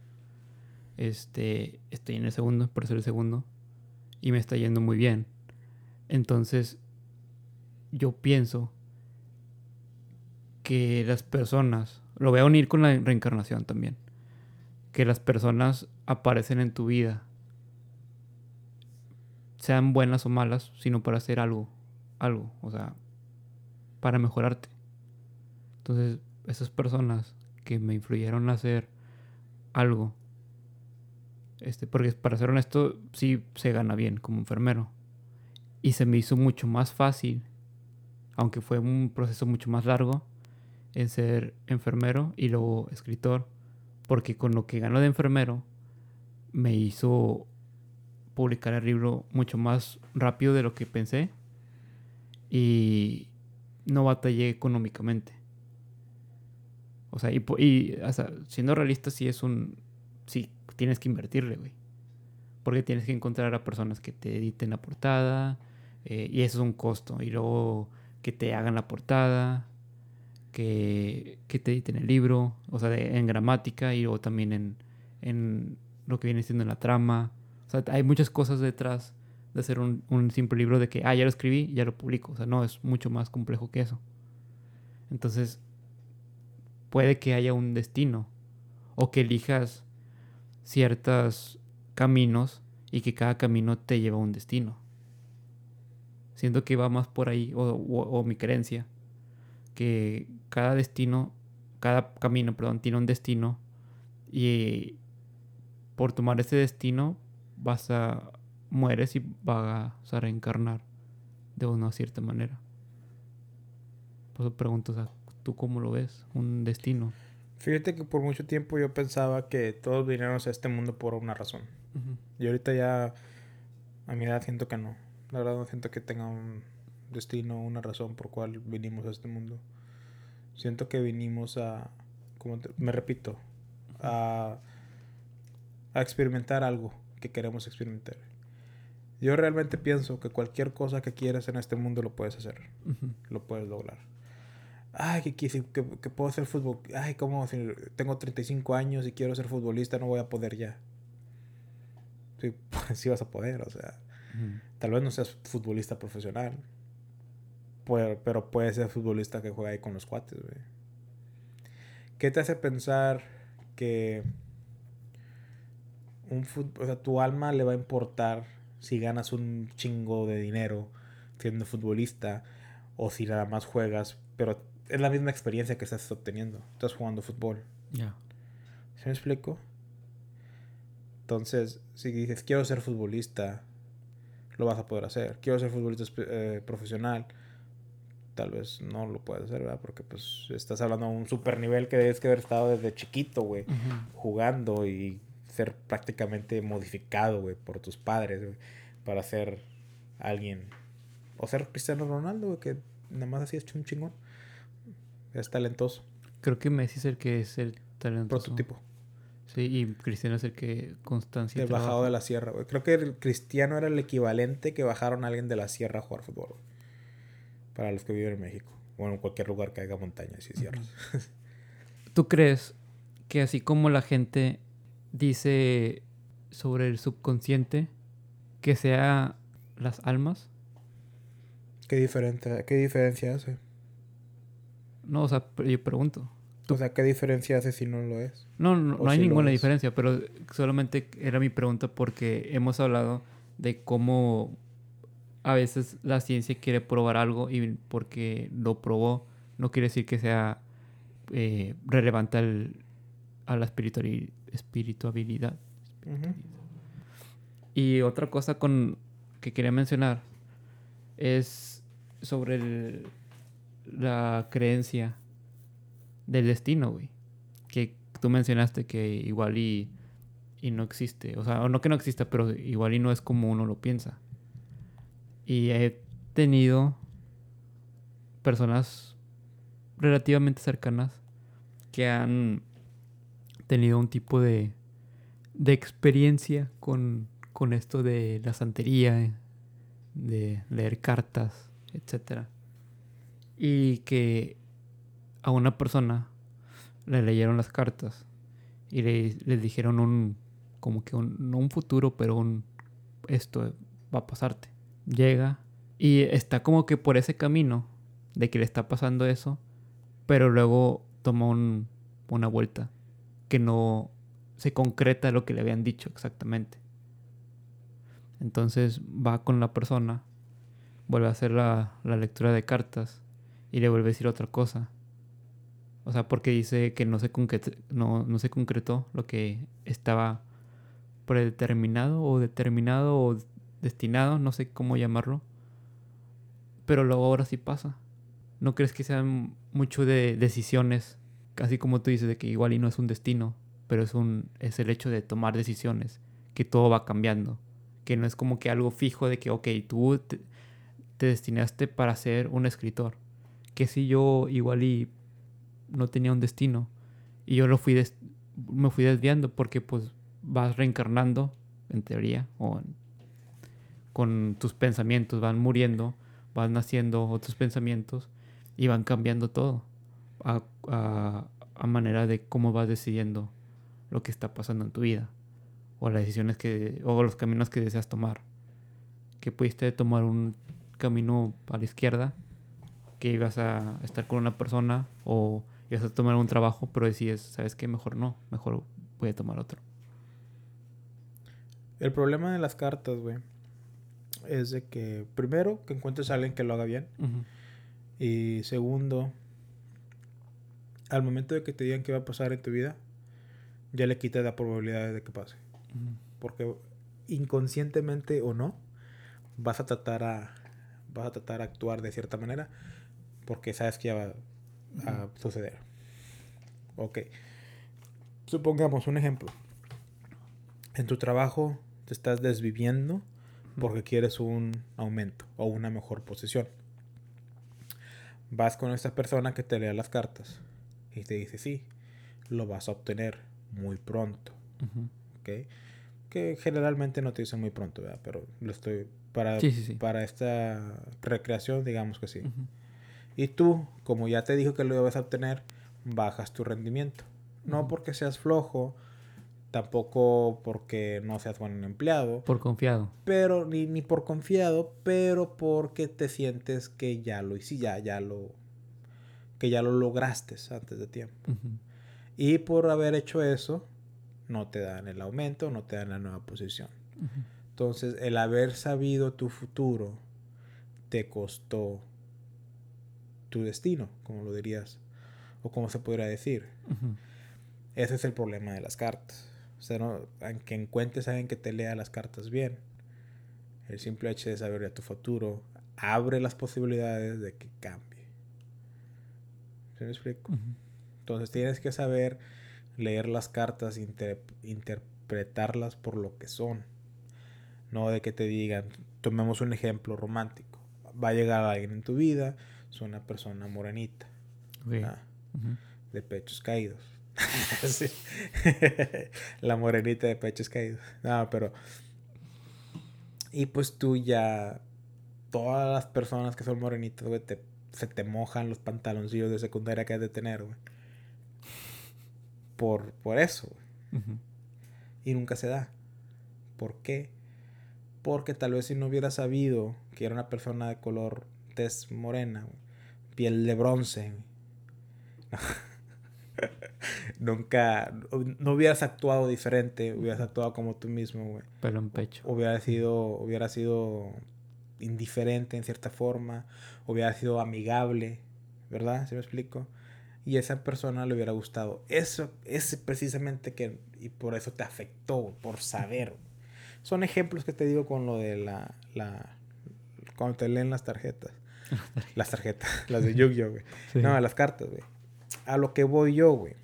Este, estoy en el segundo, por ser el segundo. Y me está yendo muy bien. Entonces, yo pienso que las personas, lo voy a unir con la reencarnación también, que las personas aparecen en tu vida sean buenas o malas, sino para hacer algo, algo, o sea, para mejorarte. Entonces, esas personas que me influyeron a hacer algo, este, porque para ser honesto, sí se gana bien como enfermero. Y se me hizo mucho más fácil, aunque fue un proceso mucho más largo, en ser enfermero y luego escritor, porque con lo que gano de enfermero me hizo publicar el libro mucho más rápido de lo que pensé y no batallé económicamente. O sea, y, siendo realista, sí es un. Sí, tienes que invertirle, güey. Porque tienes que encontrar a personas que te editen la portada. Eh, y eso es un costo. Y luego que te hagan la portada. Que, que te editen el libro. O sea, en gramática. Y luego también en, en lo que viene siendo la trama. O sea, hay muchas cosas detrás de hacer un, simple libro de que, ah, ya lo escribí, ya lo publico. O sea, no, es mucho más complejo que eso. Entonces, puede que haya un destino o que elijas ciertos caminos y que cada camino te lleva a un destino. Siento que va más por ahí, o, o mi creencia, que cada destino, cada camino, perdón, tiene un destino y por tomar ese destino vas a mueres y vas a reencarnar de una cierta manera. Por eso pregunto, ¿tú cómo lo ves? ¿Un destino? Fíjate que por mucho tiempo yo pensaba que todos vinieron a este mundo por una razón. Y ahorita ya a mi edad siento que no. La verdad no siento que tenga un destino, una razón por cual vinimos a este mundo. Siento que vinimos a, como me repito, a, a experimentar algo que queremos experimentar. Yo realmente pienso que cualquier cosa que quieras en este mundo lo puedes hacer. Lo puedes lograr. Ay, que, que, que, puedo ser fútbol. Ay, ¿cómo? Si tengo 35 años y quiero ser futbolista, no voy a poder ya. Sí, <laughs> sí vas a poder, o sea. Tal vez no seas futbolista profesional. Pero, pero puedes ser futbolista que juega ahí con los cuates, ¿Qué te hace pensar que un o sea, tu alma le va a importar si ganas un chingo de dinero siendo futbolista o si nada más juegas, pero es la misma experiencia que estás obteniendo. Estás jugando fútbol. Ya. ¿Se me explico? Entonces, si dices quiero ser futbolista, lo vas a poder hacer. Quiero ser futbolista eh, profesional, tal vez no lo puedes hacer, ¿verdad? Porque pues estás hablando de un super nivel que debes que haber estado desde chiquito, güey, jugando y ser prácticamente modificado, güey, por tus padres, güey, para ser alguien. O ser Cristiano Ronaldo, güey, que nada más así es un chingón. Es talentoso. Creo que Messi es el que es el talentoso. Prototipo. Sí, y Cristiano es el que constancia. El bajado de la sierra, güey. Creo que el Cristiano era el equivalente que bajaron a alguien de la sierra a jugar fútbol. Para los que viven en México. O en cualquier lugar que haya montañas y sierras. ¿Tú crees que así como la gente dice sobre el subconsciente, que sea las almas? ¿Qué diferencia, qué diferencia hace? No, o sea, yo pregunto. O sea, ¿qué diferencia hace si no lo es? No, no, no hay ninguna diferencia, pero solamente era mi pregunta porque hemos hablado de cómo a veces la ciencia quiere probar algo y porque lo probó no quiere decir que sea eh, relevante a la espiritualidad. Y otra cosa con, que quería mencionar es sobre la creencia del destino, güey. Que tú mencionaste que igual y, y no existe. O sea, no que no exista, pero igual y no es como uno lo piensa. Y he tenido personas relativamente cercanas que han tenido un tipo de, de experiencia con, con esto de la santería, de leer cartas, etc. Y que a una persona le leyeron las cartas y le, dijeron un, como que un, no un futuro, pero un, esto va a pasarte. Llega y está como que por ese camino de que le está pasando eso, pero luego toma un, una vuelta que no se concreta lo que le habían dicho exactamente. Entonces va con la persona, vuelve a hacer la, la lectura de cartas y le vuelve a decir otra cosa. O sea, porque dice que no se, concretó, no, no se concretó lo que estaba predeterminado o determinado o destinado, no sé cómo llamarlo. Pero luego ahora sí pasa. ¿No crees que sean mucho de decisiones? Casi como tú dices, de que igual no es un destino, pero es, un, es el hecho de tomar decisiones, que todo va cambiando. Que no es como que algo fijo de que, ok, tú te, te destinaste para ser un escritor. Que si yo igual no tenía un destino. Y yo lo fui me fui desviando porque pues vas reencarnando, en teoría, o con tus pensamientos, van muriendo, van naciendo otros pensamientos y van cambiando todo a, manera de cómo vas decidiendo lo que está pasando en tu vida o las decisiones que o los caminos que deseas tomar que pudiste tomar un camino a la izquierda que ibas a estar con una persona o y vas a tomar un trabajo, pero decides, ¿sabes qué? Mejor no, mejor voy a tomar otro. El problema de las cartas, güey, es de que, primero, que encuentres a alguien que lo haga bien. Y segundo, al momento de que te digan qué va a pasar en tu vida, ya le quitas la probabilidad de que pase. Porque inconscientemente o no, vas a tratar a vas a tratar a actuar de cierta manera porque sabes que ya va, a suceder. Ok. Supongamos un ejemplo. En tu trabajo te estás desviviendo porque quieres un aumento o una mejor posición. Vas con esta persona que te lea las cartas y te dice, sí, lo vas a obtener muy pronto. ¿Ok? Que generalmente no te dicen muy pronto, ¿verdad? Pero lo estoy... Para, para esta recreación, digamos que sí. Y tú, como ya te dijo que lo ibas a obtener, bajas tu rendimiento. No porque seas flojo, tampoco porque no seas buen empleado. Por confiado. Pero, ni, ni por confiado, pero porque te sientes que ya lo hiciste, ya, ya lo, que ya lo lograste antes de tiempo. Y por haber hecho eso, no te dan el aumento, no te dan la nueva posición. Entonces, el haber sabido tu futuro te costó tu destino, como lo dirías, o como se podría decir. Ese es el problema de las cartas. O sea, no, aunque encuentres a alguien que te lea las cartas bien, el simple hecho de saber ya tu futuro abre las posibilidades de que cambie. ¿Se me explico? Entonces tienes que saber leer las cartas, interpretarlas por lo que son. No de que te digan, tomemos un ejemplo romántico. Va a llegar alguien en tu vida, es una persona morenita. De pechos caídos. <laughs> <laughs> La morenita de pechos caídos. No, pero. Y pues tú ya. Todas las personas que son morenitas, güey, se te mojan los pantaloncillos de secundaria que has de tener, güey. Por, por eso, güey. Y nunca se da. ¿Por qué? Porque tal vez si no hubiera sabido que era una persona de color tez morena, piel de bronce, <laughs> Nunca, no hubieras actuado diferente, hubieras actuado como tú mismo, güey. Pelo en pecho. Hubiera sido, hubiera sido indiferente en cierta forma, hubiera sido amigable, ¿verdad? ¿Se me explico? Y esa persona le hubiera gustado. Eso es precisamente que, y por eso te afectó, por saber. Son ejemplos que te digo con lo de la, la cuando te leen las tarjetas. <laughs> las tarjetas, <laughs> las de Yu-Gi-Oh, güey. No, las cartas, güey. A lo que voy yo, güey.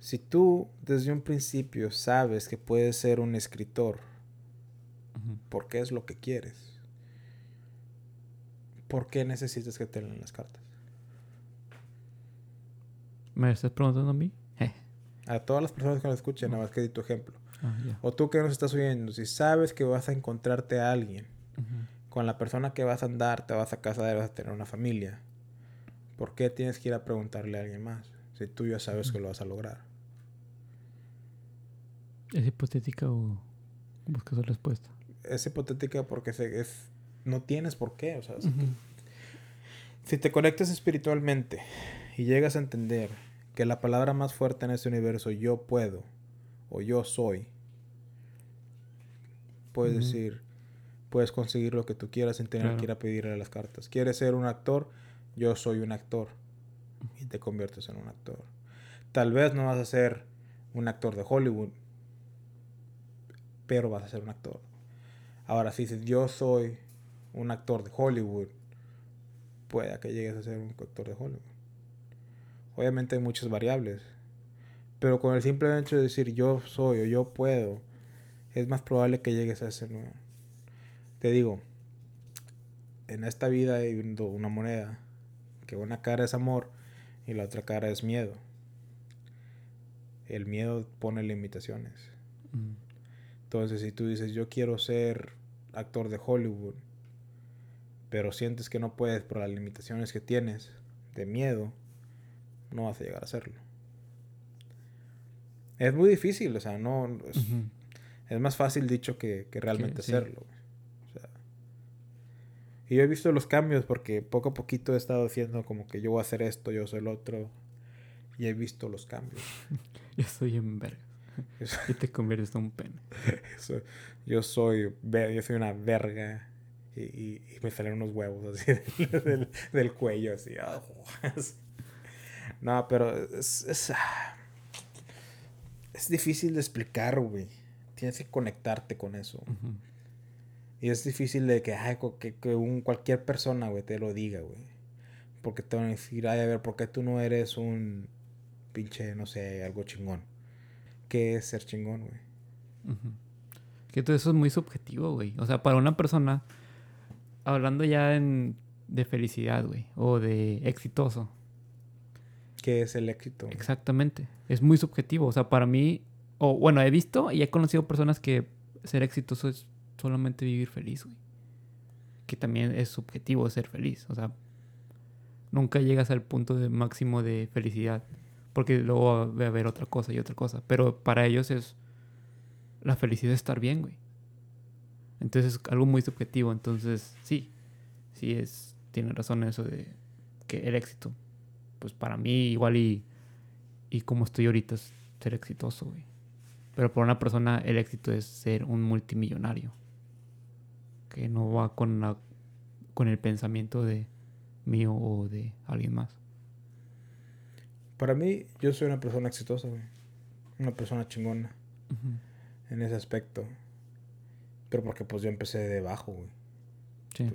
Si tú desde un principio sabes que puedes ser un escritor, porque es lo que quieres, ¿por qué necesitas que te lean las cartas? ¿Me estás preguntando a mí? A todas las personas que lo escuchen, nada más que di tu ejemplo. Ah, o tú que nos estás oyendo, si sabes que vas a encontrarte a alguien, con la persona que vas a andar, te vas a casar, vas a tener una familia, ¿por qué tienes que ir a preguntarle a alguien más? Si tú ya sabes que lo vas a lograr. ¿Es hipotética o buscas la respuesta? Es hipotética porque es, no tienes por qué. O sea, si te conectas espiritualmente y llegas a entender que la palabra más fuerte en este universo, yo puedo o yo soy, puedes decir, puedes conseguir lo que tú quieras sin tener que ir a pedirle las cartas. ¿Quieres ser un actor? Yo soy un actor. Y te conviertes en un actor. Tal vez no vas a ser un actor de Hollywood, pero vas a ser un actor. Ahora, si dices, yo soy un actor de Hollywood, pueda que llegues a ser un actor de Hollywood. Obviamente hay muchas variables, pero con el simple hecho de decir yo soy o yo puedo, es más probable que llegues a ser nuevo. Te digo, en esta vida hay una moneda, que una cara es amor y la otra cara es miedo. El miedo pone limitaciones. Mm. Entonces, si tú dices, yo quiero ser actor de Hollywood, pero sientes que no puedes por las limitaciones que tienes de miedo, no vas a llegar a hacerlo. Es muy difícil, o sea, no... Es, más fácil dicho que, realmente hacerlo. Y yo he visto los cambios porque poco a poquito he estado diciendo como que yo voy a hacer esto, yo soy el otro. Y he visto los cambios. <laughs> yo soy en verga. y te conviertes en un pene. <laughs> yo soy, yo soy una verga y, me salen unos huevos así <laughs> del, cuello, así. Ah, no, pero es, es, es, difícil de explicar, güey. Tienes que conectarte con eso. Y es difícil de que, ay, que, que un, cualquier persona, güey, te lo diga, güey. Porque te van a decir, ay, a ver, ¿por qué tú no eres un pinche, no sé, algo chingón? qué es ser chingón, güey. Que todo eso es muy subjetivo, güey. O sea, para una persona, hablando ya en, de felicidad, güey, o de exitoso. ¿Qué es el éxito? Exactamente. Es muy subjetivo. O sea, para mí, o bueno, he visto y he conocido personas que ser exitoso es solamente vivir feliz, güey. Que también es subjetivo ser feliz. O sea, nunca llegas al punto de máximo de felicidad. Porque luego va a haber otra cosa y otra cosa. Pero para ellos es la felicidad estar bien, güey. Entonces es algo muy subjetivo. Entonces, sí, sí es, tiene razón eso de que el éxito, pues para mí igual y, y como estoy ahorita es ser exitoso, güey. Pero para una persona el éxito es ser un multimillonario. Que no va con, la, con el pensamiento de mío o de alguien más. Para mí, yo soy una persona exitosa, güey. Una persona chingona. En ese aspecto. Pero porque pues yo empecé de abajo, güey. Sí.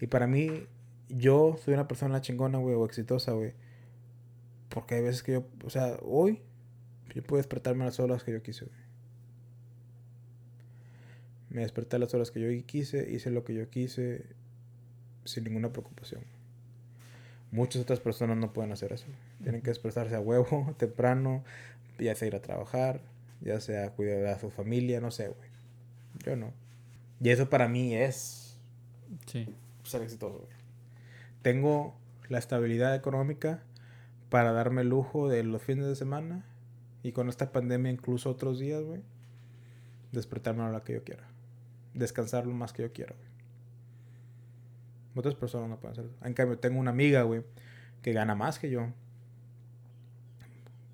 y para mí, yo soy una persona chingona, güey, o exitosa, güey. Porque hay veces que yo, o sea, hoy yo puedo despertarme a las horas que yo quise, güey. Me desperté a las horas que yo quise, hice lo que yo quise sin ninguna preocupación. Muchas otras personas no pueden hacer eso. Tienen que despertarse a huevo <laughs> temprano, ya sea ir a trabajar, ya sea cuidar a su familia, no sé, güey. Yo no. Y eso para mí es Sí. ser exitoso. güey. Tengo la estabilidad económica para darme el lujo de los fines de semana y con esta pandemia incluso otros días, güey, despertarme a la hora que yo quiera. Descansar lo más que yo quiera, güey. Otras personas no pueden hacer eso. En cambio, tengo una amiga, güey, que gana más que yo.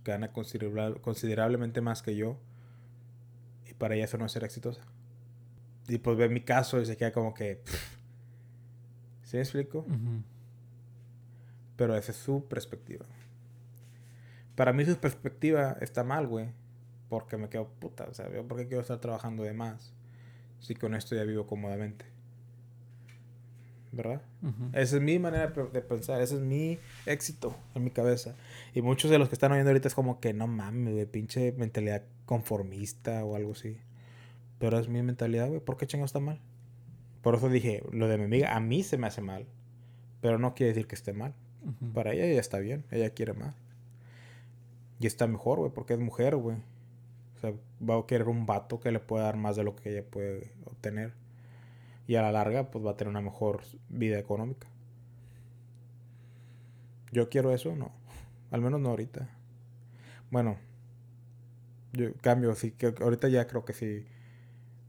Gana considerable- considerablemente más que yo. Y para ella eso no es ser exitosa. Y pues ve mi caso y se queda como que... pff. ¿Sí me explico? Pero esa es su perspectiva. Para mí su perspectiva está mal, güey. Porque me quedo puta. O sea, por qué quiero estar trabajando de más. Si con esto ya vivo cómodamente. ¿Verdad? Esa es mi manera de pe- de pensar. Ese es mi éxito en mi cabeza. Y muchos de los que están oyendo ahorita es como que no mames, güey. Pinche mentalidad conformista o algo así. Pero es mi mentalidad, güey. ¿Por qué chingo está mal? Por eso dije, lo de mi amiga, a mí se me hace mal. Pero no quiere decir que esté mal. Para ella ya está bien, ella quiere más. Y está mejor, güey, porque es mujer, güey. O sea, va a querer un vato que le pueda dar más de lo que ella puede obtener. Y a la larga, pues va a tener una mejor vida económica. Yo quiero eso, no. Al menos no ahorita. Bueno, yo cambio, sí, que ahorita ya creo que sí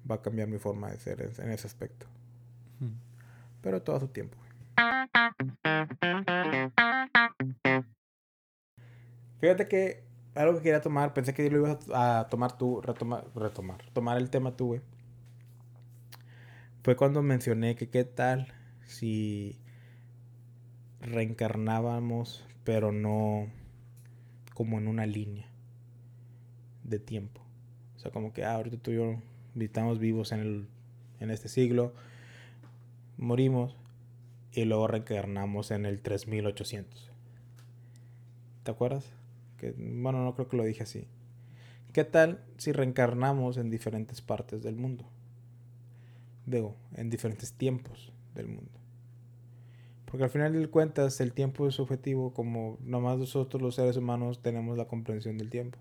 va a cambiar mi forma de ser en, en ese aspecto. Ujú. Pero todo a su tiempo. Fíjate que algo que quería tomar, pensé que lo ibas a tomar tú, retomar, retomar, tomar el tema tú, güey. Fue cuando mencioné que qué tal si reencarnábamos, pero no como en una línea de tiempo. O sea, como que ah, ahorita tú y yo estamos vivos en, el, en este siglo, morimos y luego reencarnamos en el 3800. ¿Te acuerdas? Que, bueno, no creo que lo dije así. ¿Qué tal si reencarnamos en diferentes partes del mundo? Digo, en diferentes tiempos del mundo. Porque al final de cuentas el tiempo es subjetivo como nomás nosotros los seres humanos tenemos la comprensión del tiempo.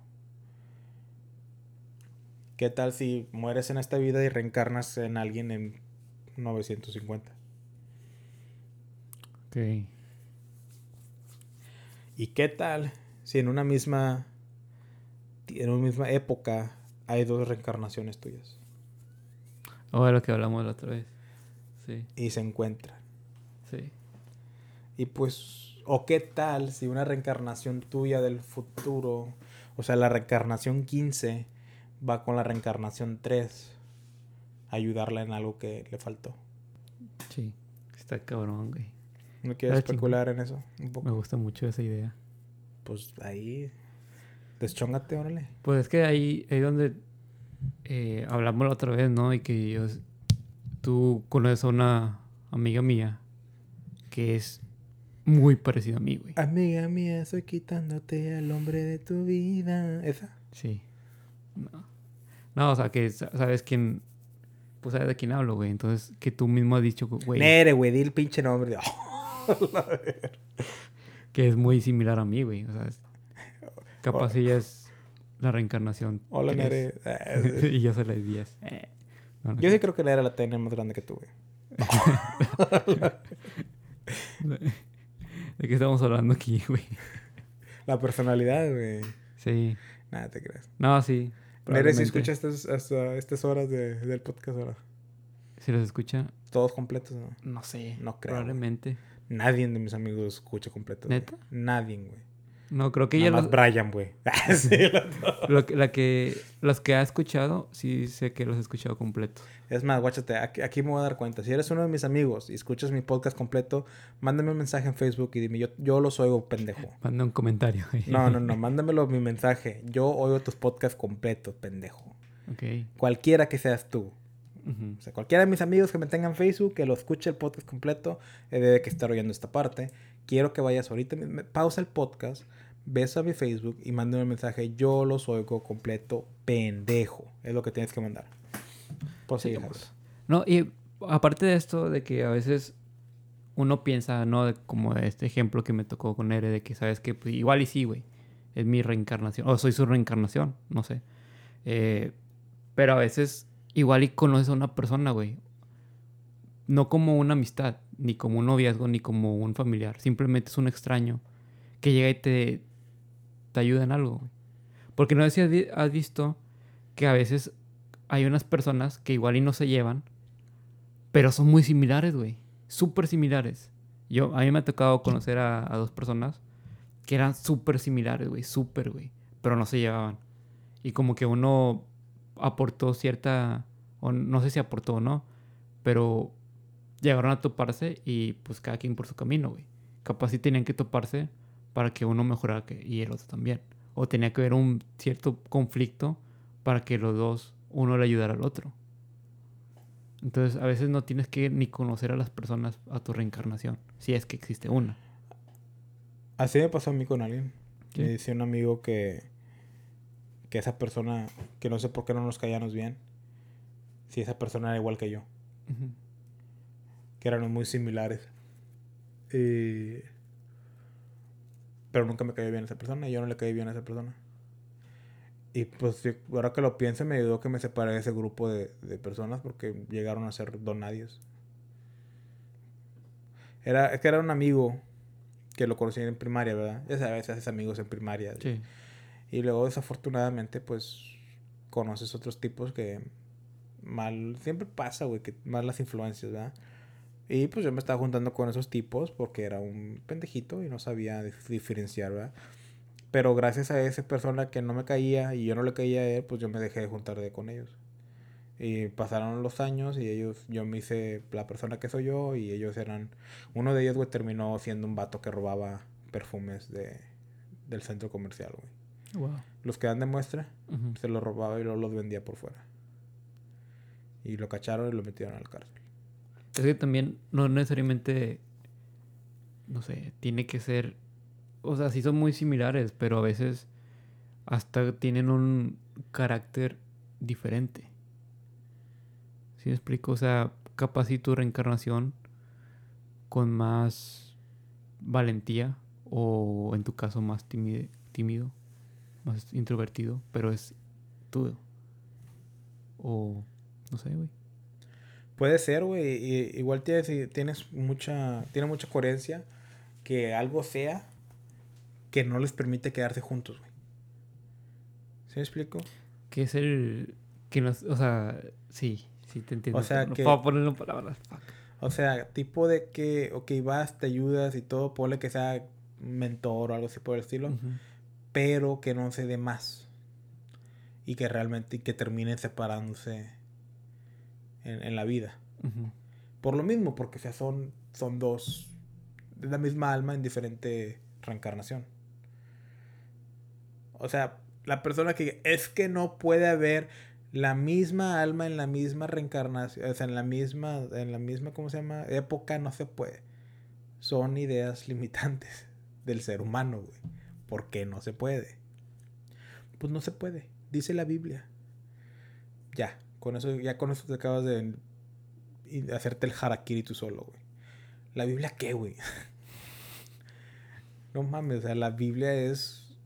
¿Qué tal si mueres en esta vida y reencarnas en alguien en 950? Ok. ¿Y qué tal si en una misma en una misma época hay dos reencarnaciones tuyas O de lo que hablamos la otra vez. Sí, y se encuentran? sí. Y pues, ¿o qué tal si una reencarnación tuya del futuro, o sea, la reencarnación 15 va con la reencarnación 3 a ayudarla en algo que le faltó? Sí. Está cabrón, güey. ¿No quieres especular en eso? Un Me gusta mucho esa idea. Pues ahí, deschóngate, órale. Pues es que ahí, ahí donde eh, hablamos la otra vez, ¿no? Y que yo, tú conoces a una amiga mía que es muy parecida a mí, güey. Amiga mía, estoy quitándote al hombre de tu vida. ¿Esa? Sí. No. No, o sea, que sa- sabes quién... Pues sabes de quién hablo, güey. Entonces, que tú mismo has dicho, güey, Nere, güey, di el pinche nombre. <laughs> que es muy similar a mí, güey. O sea, es- capaz ella es la reencarnación. Hola. Nere. <laughs> y yo soy la 10. Eh. No, no Yo sí creo que Nere la tiene más grande que tú, güey. <laughs> ¿De qué estamos hablando aquí, güey? La personalidad, güey. Sí. Nada, te creas. No, sí. Nere, si probablemente. escucha estas, hasta estas horas de- del podcast ahora. Si los escucha, Todos completos, ¿no? no sé. No creo. güey. Nadie de mis amigos escucha completo. ¿Neta? Nadie, güey. No, creo que Nada ella más los, Brian, güey. <laughs> sí, <laughs> la- la que, los que ha escuchado, sí sé que los he escuchado completos. Es más, guáchate, aquí, aquí me voy a dar cuenta. Si eres uno de mis amigos y escuchas mi podcast completo, mándame un mensaje en Facebook y dime, yo, yo los oigo, pendejo. <laughs> Manda un comentario. güey. No, no, no, mándamelo mi mensaje. Yo oigo tus podcasts completos, pendejo. Ok. Cualquiera que seas tú. O sea, cualquiera de mis amigos que me tengan Facebook, que lo escuche el podcast completo, eh, debe que estar oyendo esta parte. Quiero que vayas ahorita, pausa el podcast, ves a mi Facebook y mándame un mensaje. Yo los oigo completo, pendejo. Es lo que tienes que mandar. Por sí, No, y aparte de esto, de que a veces uno piensa, ¿no? Como este ejemplo que me tocó con Ere, de que sabes que pues, igual y sí, güey. Es mi reencarnación. O soy su reencarnación, no sé. Eh, pero a veces igual y conoces a una persona, güey. No como una amistad, ni como un noviazgo, ni como un familiar. Simplemente es un extraño que llega y te, te ayuda en algo, güey. Porque no sé si has visto que a veces hay unas personas que igual y no se llevan, pero son muy similares, güey. Súper similares. Yo, a mí me ha tocado conocer a, a dos personas que eran súper similares, güey. Súper, güey. Pero no se llevaban. Y como que uno aportó cierta, o no sé si aportó o no, pero llegaron a toparse y pues cada quien por su camino, güey. Capaz sí tenían que toparse para que uno mejorara y el otro también. O tenía que haber un cierto conflicto para que los dos, uno le ayudara al otro. Entonces a veces no tienes que ni conocer a las personas a tu reencarnación, si es que existe una. Así me pasó a mí con alguien. Me dice un amigo que que esa persona, que no sé por qué no nos caíamos bien, si esa persona era igual que yo. Que eran muy similares. pero nunca me cayó bien esa persona y yo no le caí bien a esa persona. Y pues ahora que lo pienso me ayudó que me separé de ese grupo de, personas porque llegaron a ser donadios. Era, es que era un amigo que lo conocí en primaria, ¿verdad? Ya sabes, haces amigos en primaria. Sí. Y luego desafortunadamente pues conoces otros tipos que mal, siempre pasa, güey, que mal las influencias, ¿verdad? Y pues yo me estaba juntando con esos tipos porque era un pendejito y no sabía diferenciar, ¿verdad? Pero gracias a esa persona que no me caía y yo no le caía a él, pues yo me dejé de juntar de con ellos. Y pasaron los años y ellos, yo me hice la persona que soy yo y ellos eran, uno de ellos, güey, terminó siendo un vato que robaba perfumes de, del centro comercial, güey. Los que dan de muestra, se los robaba y luego los vendía por fuera. Y lo cacharon y lo metieron al cárcel. Es que también no necesariamente, no sé, tiene que ser, o sea, sí son muy similares, pero a veces hasta tienen un carácter diferente. ¿Sí me explico? O sea, capaz si tu reencarnación con más valentía o en tu caso más tímido más introvertido, pero es tú. O no sé, güey. Puede ser, güey. Igual tienes, tienes mucha, tiene mucha coherencia que algo sea que no les permite quedarse juntos, güey. ¿Sí me explico? Que es el que nos, o sea, sí, sí te entiendo. O sea, no que puedo ponerlo en palabras. O sea, tipo de que, ok, vas, te ayudas y todo, ponle que sea mentor o algo así por el estilo pero que no se dé más y que realmente que terminen separándose en, la vida. Por lo mismo, porque sea, son, son dos de la misma alma en diferente reencarnación. O sea, la persona que es que no puede haber la misma alma en la misma reencarnación, o sea, en la misma, en la misma, ¿cómo se llama? Época no se puede. Son ideas limitantes <laughs> del ser humano, güey. ¿Por qué no se puede? Pues no se puede, dice la Biblia. Ya, con eso, ya con eso te acabas de hacerte el harakiri tú solo, güey. ¿La Biblia qué, güey? <laughs> no mames, o sea, la Biblia es...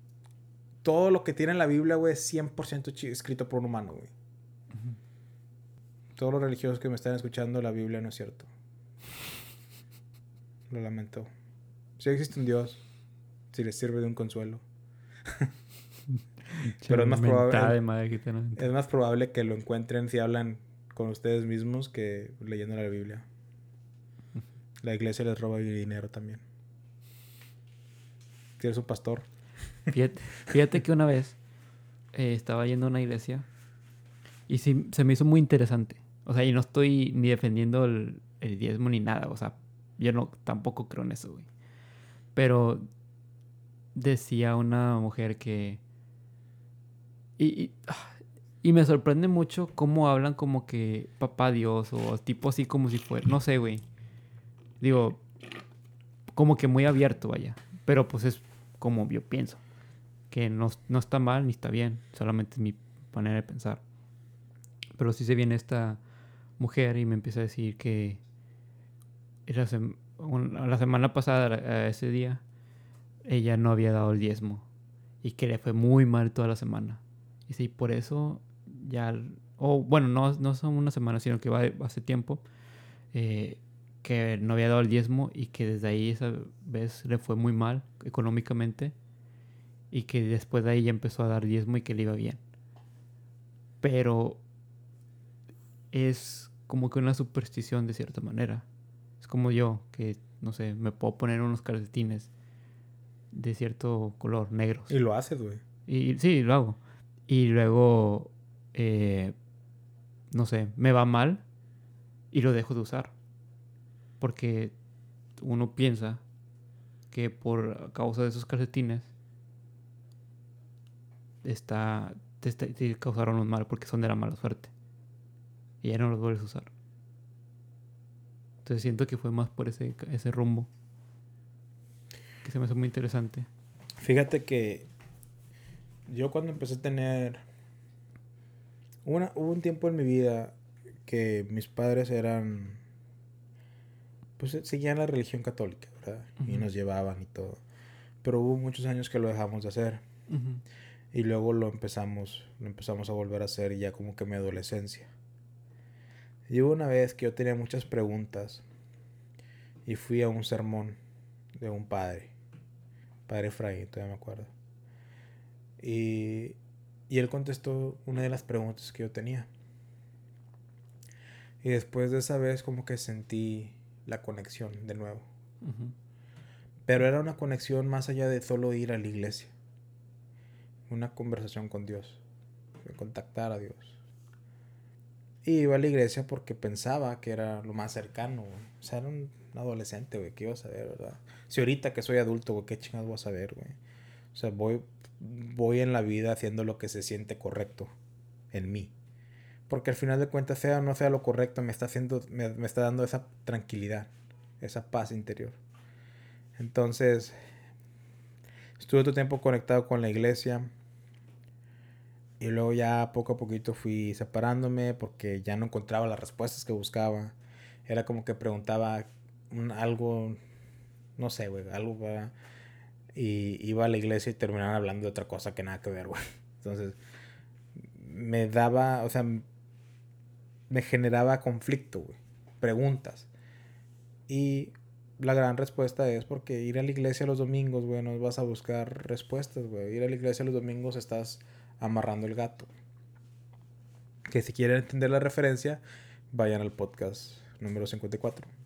Todo lo que tiene la Biblia, güey, es 100% escrito por un humano, güey. Todos los religiosos que me están escuchando, la Biblia no es cierto. Lo lamento. Si existe un Dios, si les sirve de un consuelo. <laughs> Pero es más probable. Es más probable que lo encuentren si hablan con ustedes mismos que leyendo la Biblia. La iglesia les roba dinero también. Si eres un pastor. Fíjate, que una vez eh, estaba yendo a una iglesia y sí, se me hizo muy interesante. O sea, y no estoy ni defendiendo el, el diezmo ni nada. O sea, yo no tampoco creo en eso, güey. Pero decía una mujer que... Y, Y me sorprende mucho cómo hablan como que papá Dios o tipo así como si fuera, no sé, güey. Digo, como que muy abierto, vaya. Pero pues es como yo pienso. Que no, no está mal ni está bien, solamente es mi manera de pensar. Pero sí se viene esta mujer y me empieza a decir que la, la semana pasada, ese día, ella no había dado el diezmo y que le fue muy mal toda la semana. Y sí, por eso ya, o bueno, no, no son una semana, sino que va hace tiempo, eh, que no había dado el diezmo y que desde ahí esa vez le fue muy mal económicamente y que después de ahí ya empezó a dar diezmo y que le iba bien. Pero es como que una superstición de cierta manera. Es como yo, que no sé, me puedo poner unos calcetines de cierto color, negros. Y lo haces, güey. Y sí, lo hago. Y luego eh, no sé, me va mal y lo dejo de usar. Porque uno piensa que por causa de esos calcetines está, te, causaron un mal porque son de la mala suerte. Y ya no los vuelves a usar. Entonces siento que fue más por ese, ese rumbo. Que se me hace muy interesante. Fíjate que yo cuando empecé a tener una, hubo un tiempo en mi vida que mis padres eran. Pues seguían la religión católica, ¿verdad? Y nos llevaban y todo. Pero hubo muchos años que lo dejamos de hacer. Y luego lo empezamos, lo empezamos a volver a hacer ya como que mi adolescencia. Y hubo una vez que yo tenía muchas preguntas y fui a un sermón de un padre, padre Efraín, todavía me acuerdo. Y y él contestó una de las preguntas que yo tenía. Y después de esa vez como que sentí la conexión de nuevo. Pero era una conexión más allá de solo ir a la iglesia. Una conversación con Dios. De contactar a Dios. Y iba a la iglesia porque pensaba que era lo más cercano, O sea, era un adolescente, güey. ¿Qué iba a saber, verdad? Si ahorita que soy adulto, güey, ¿qué chingados voy a saber, güey? O sea, voy voy en la vida haciendo lo que se siente correcto en mí. Porque al final de cuentas, sea o no sea lo correcto, me está, haciendo, me, está dando esa tranquilidad, esa paz interior. Entonces, estuve todo tiempo conectado con la iglesia. Y luego ya poco a poquito fui separándome porque ya no encontraba las respuestas que buscaba. Era como que preguntaba algo, no sé, güey, algo para y iba a la iglesia y terminaban hablando de otra cosa que nada que ver, <laughs> güey. Entonces, me daba, o sea, me generaba conflicto, güey. Preguntas. Y la gran respuesta es porque ir a la iglesia los domingos, güey, no vas a buscar respuestas, güey. Ir a la iglesia los domingos estás amarrando el gato. Que si quieren entender la referencia, vayan al podcast número 54.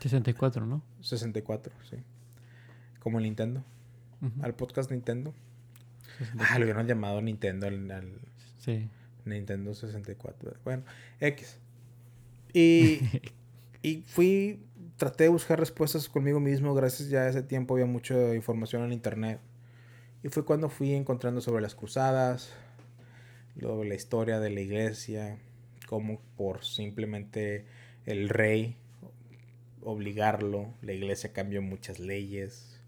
64, ¿no? 64, sí como el Nintendo. Al podcast Nintendo. Ah, lo hubieran llamado Nintendo al, sí. Nintendo 64. Bueno, X. Y, <laughs> y fui, traté de buscar respuestas conmigo mismo. Gracias ya a ese tiempo había mucha información en internet. Y fue cuando fui encontrando sobre las cruzadas, luego la historia de la iglesia, como por simplemente el rey obligarlo, la iglesia cambió muchas leyes,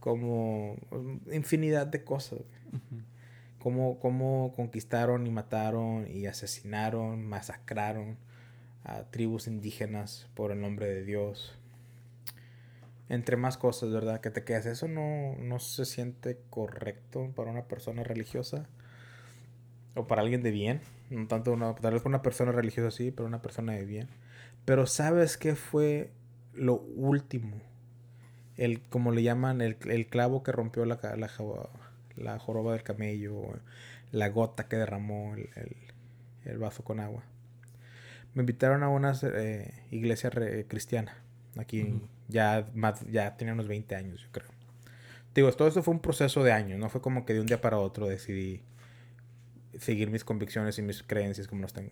como infinidad de cosas. como Cómo, conquistaron y mataron y asesinaron, masacraron a tribus indígenas por el nombre de Dios. Entre más cosas, ¿verdad? Que te quedas. Eso no, no se siente correcto para una persona religiosa. O para alguien de bien. No tanto una, tal vez para una persona religiosa sí, pero una persona de bien. Pero ¿sabes qué fue lo último? el, como le llaman, el, el clavo que rompió la, la, la, joroba del camello, la gota que derramó el, el, vaso con agua. Me invitaron a una eh, iglesia cristiana. Aquí ya, más, ya tenía unos 20 años, yo creo. Digo, todo esto fue un proceso de años, no fue como que de un día para otro decidí seguir mis convicciones y mis creencias como las tengo.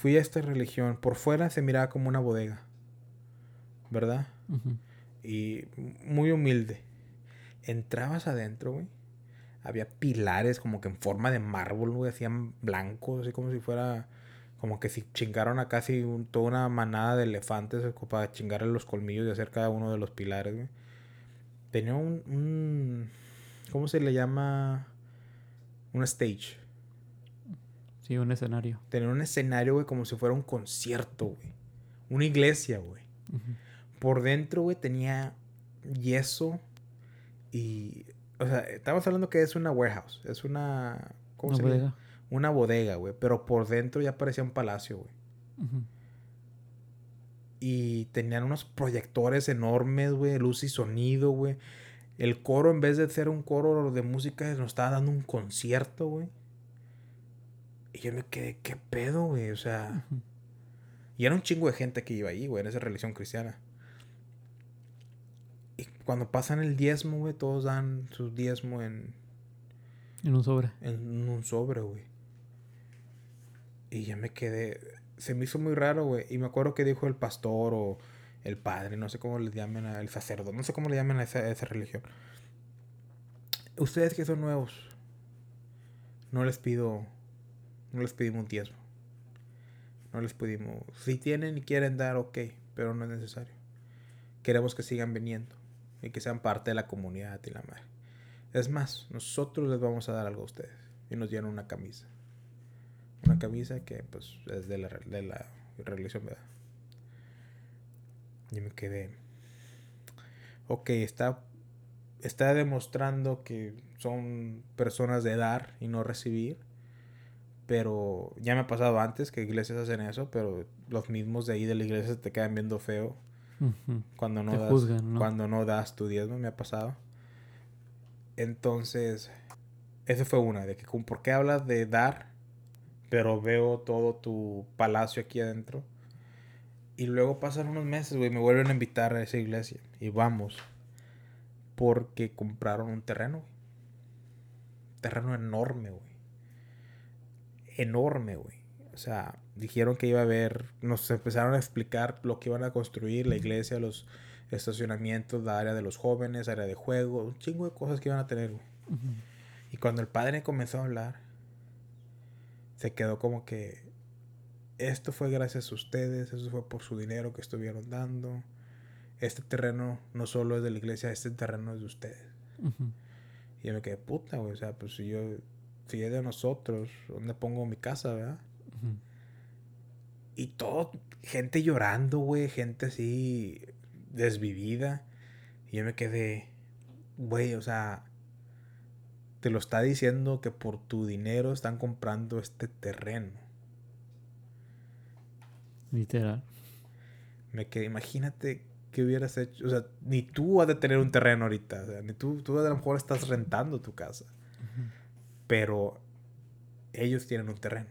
Fui a esta religión, por fuera se miraba como una bodega, ¿verdad? y muy humilde. Entrabas adentro, güey. había pilares como que en forma de mármol, güey, hacían blancos, así como si fuera, como que si chingaron a casi toda una manada de elefantes para chingarle los colmillos y hacer cada uno de los pilares, güey. Tenía un, un ¿cómo se le llama? Un stage. Sí, un escenario. Tenía un escenario, güey, como si fuera un concierto, güey. Una iglesia, güey. Por dentro, güey, tenía yeso y o sea, estamos hablando que es una warehouse. Es una. ¿Cómo una bodega. Una bodega, güey. Pero por dentro ya parecía un palacio, güey. Y tenían unos proyectores enormes, güey. Luz y sonido, güey. El coro, en vez de ser un coro de música, nos estaba dando un concierto, güey. Y yo me quedé, ¿qué pedo, güey? O sea. Y era un chingo de gente que iba ahí, güey, en esa religión cristiana. Y cuando pasan el diezmo, güey, todos dan su diezmo en... En un sobre. En un sobre, güey. Y ya me quedé... Se me hizo muy raro, güey. Y me acuerdo que dijo el pastor o el padre, no sé cómo le llaman al sacerdote, no sé cómo le llaman a esa, esa religión. Ustedes que son nuevos, no les pido, no les pedimos un diezmo. No les pedimos. Si tienen y quieren dar, ok, pero no es necesario. Queremos que sigan viniendo y que sean parte de la comunidad y la madre. Es más, nosotros les vamos a dar algo a ustedes y nos dieron una camisa. Una camisa que pues es de la, de la religión, ¿verdad? Y me quedé. Ok, está, está demostrando que son personas de dar y no recibir. Pero ya me ha pasado antes que iglesias hacen eso, pero los mismos de ahí de la iglesia te quedan viendo feo cuando, no das, cuando no das tu diezmo, me ha pasado. Entonces, esa fue una, de que ¿por qué hablas de dar, pero veo todo tu palacio aquí adentro? Y luego pasan unos meses, güey, me vuelven a invitar a esa iglesia. Y vamos. Porque compraron un terreno, Un terreno enorme, güey. Enorme, güey. O sea, dijeron que iba a haber, nos empezaron a explicar lo que iban a construir, la iglesia, los estacionamientos, la área de los jóvenes, área de juego, un chingo de cosas que iban a tener. Y cuando el padre comenzó a hablar, se quedó como que esto fue gracias a ustedes, eso fue por su dinero que estuvieron dando. Este terreno no solo es de la iglesia, este terreno es de ustedes. Y yo me quedé puta, güey. O sea, pues si yo, es de nosotros, ¿dónde pongo mi casa, verdad? Y todo, gente llorando, güey, gente así desvivida. Y yo me quedé, güey, o sea, te lo está diciendo que por tu dinero están comprando este terreno. Literal. Me quedé, imagínate qué hubieras hecho. O sea, ni tú has de tener un terreno ahorita. O sea, ni tú, tú a lo mejor estás rentando tu casa. Pero ellos tienen un terreno.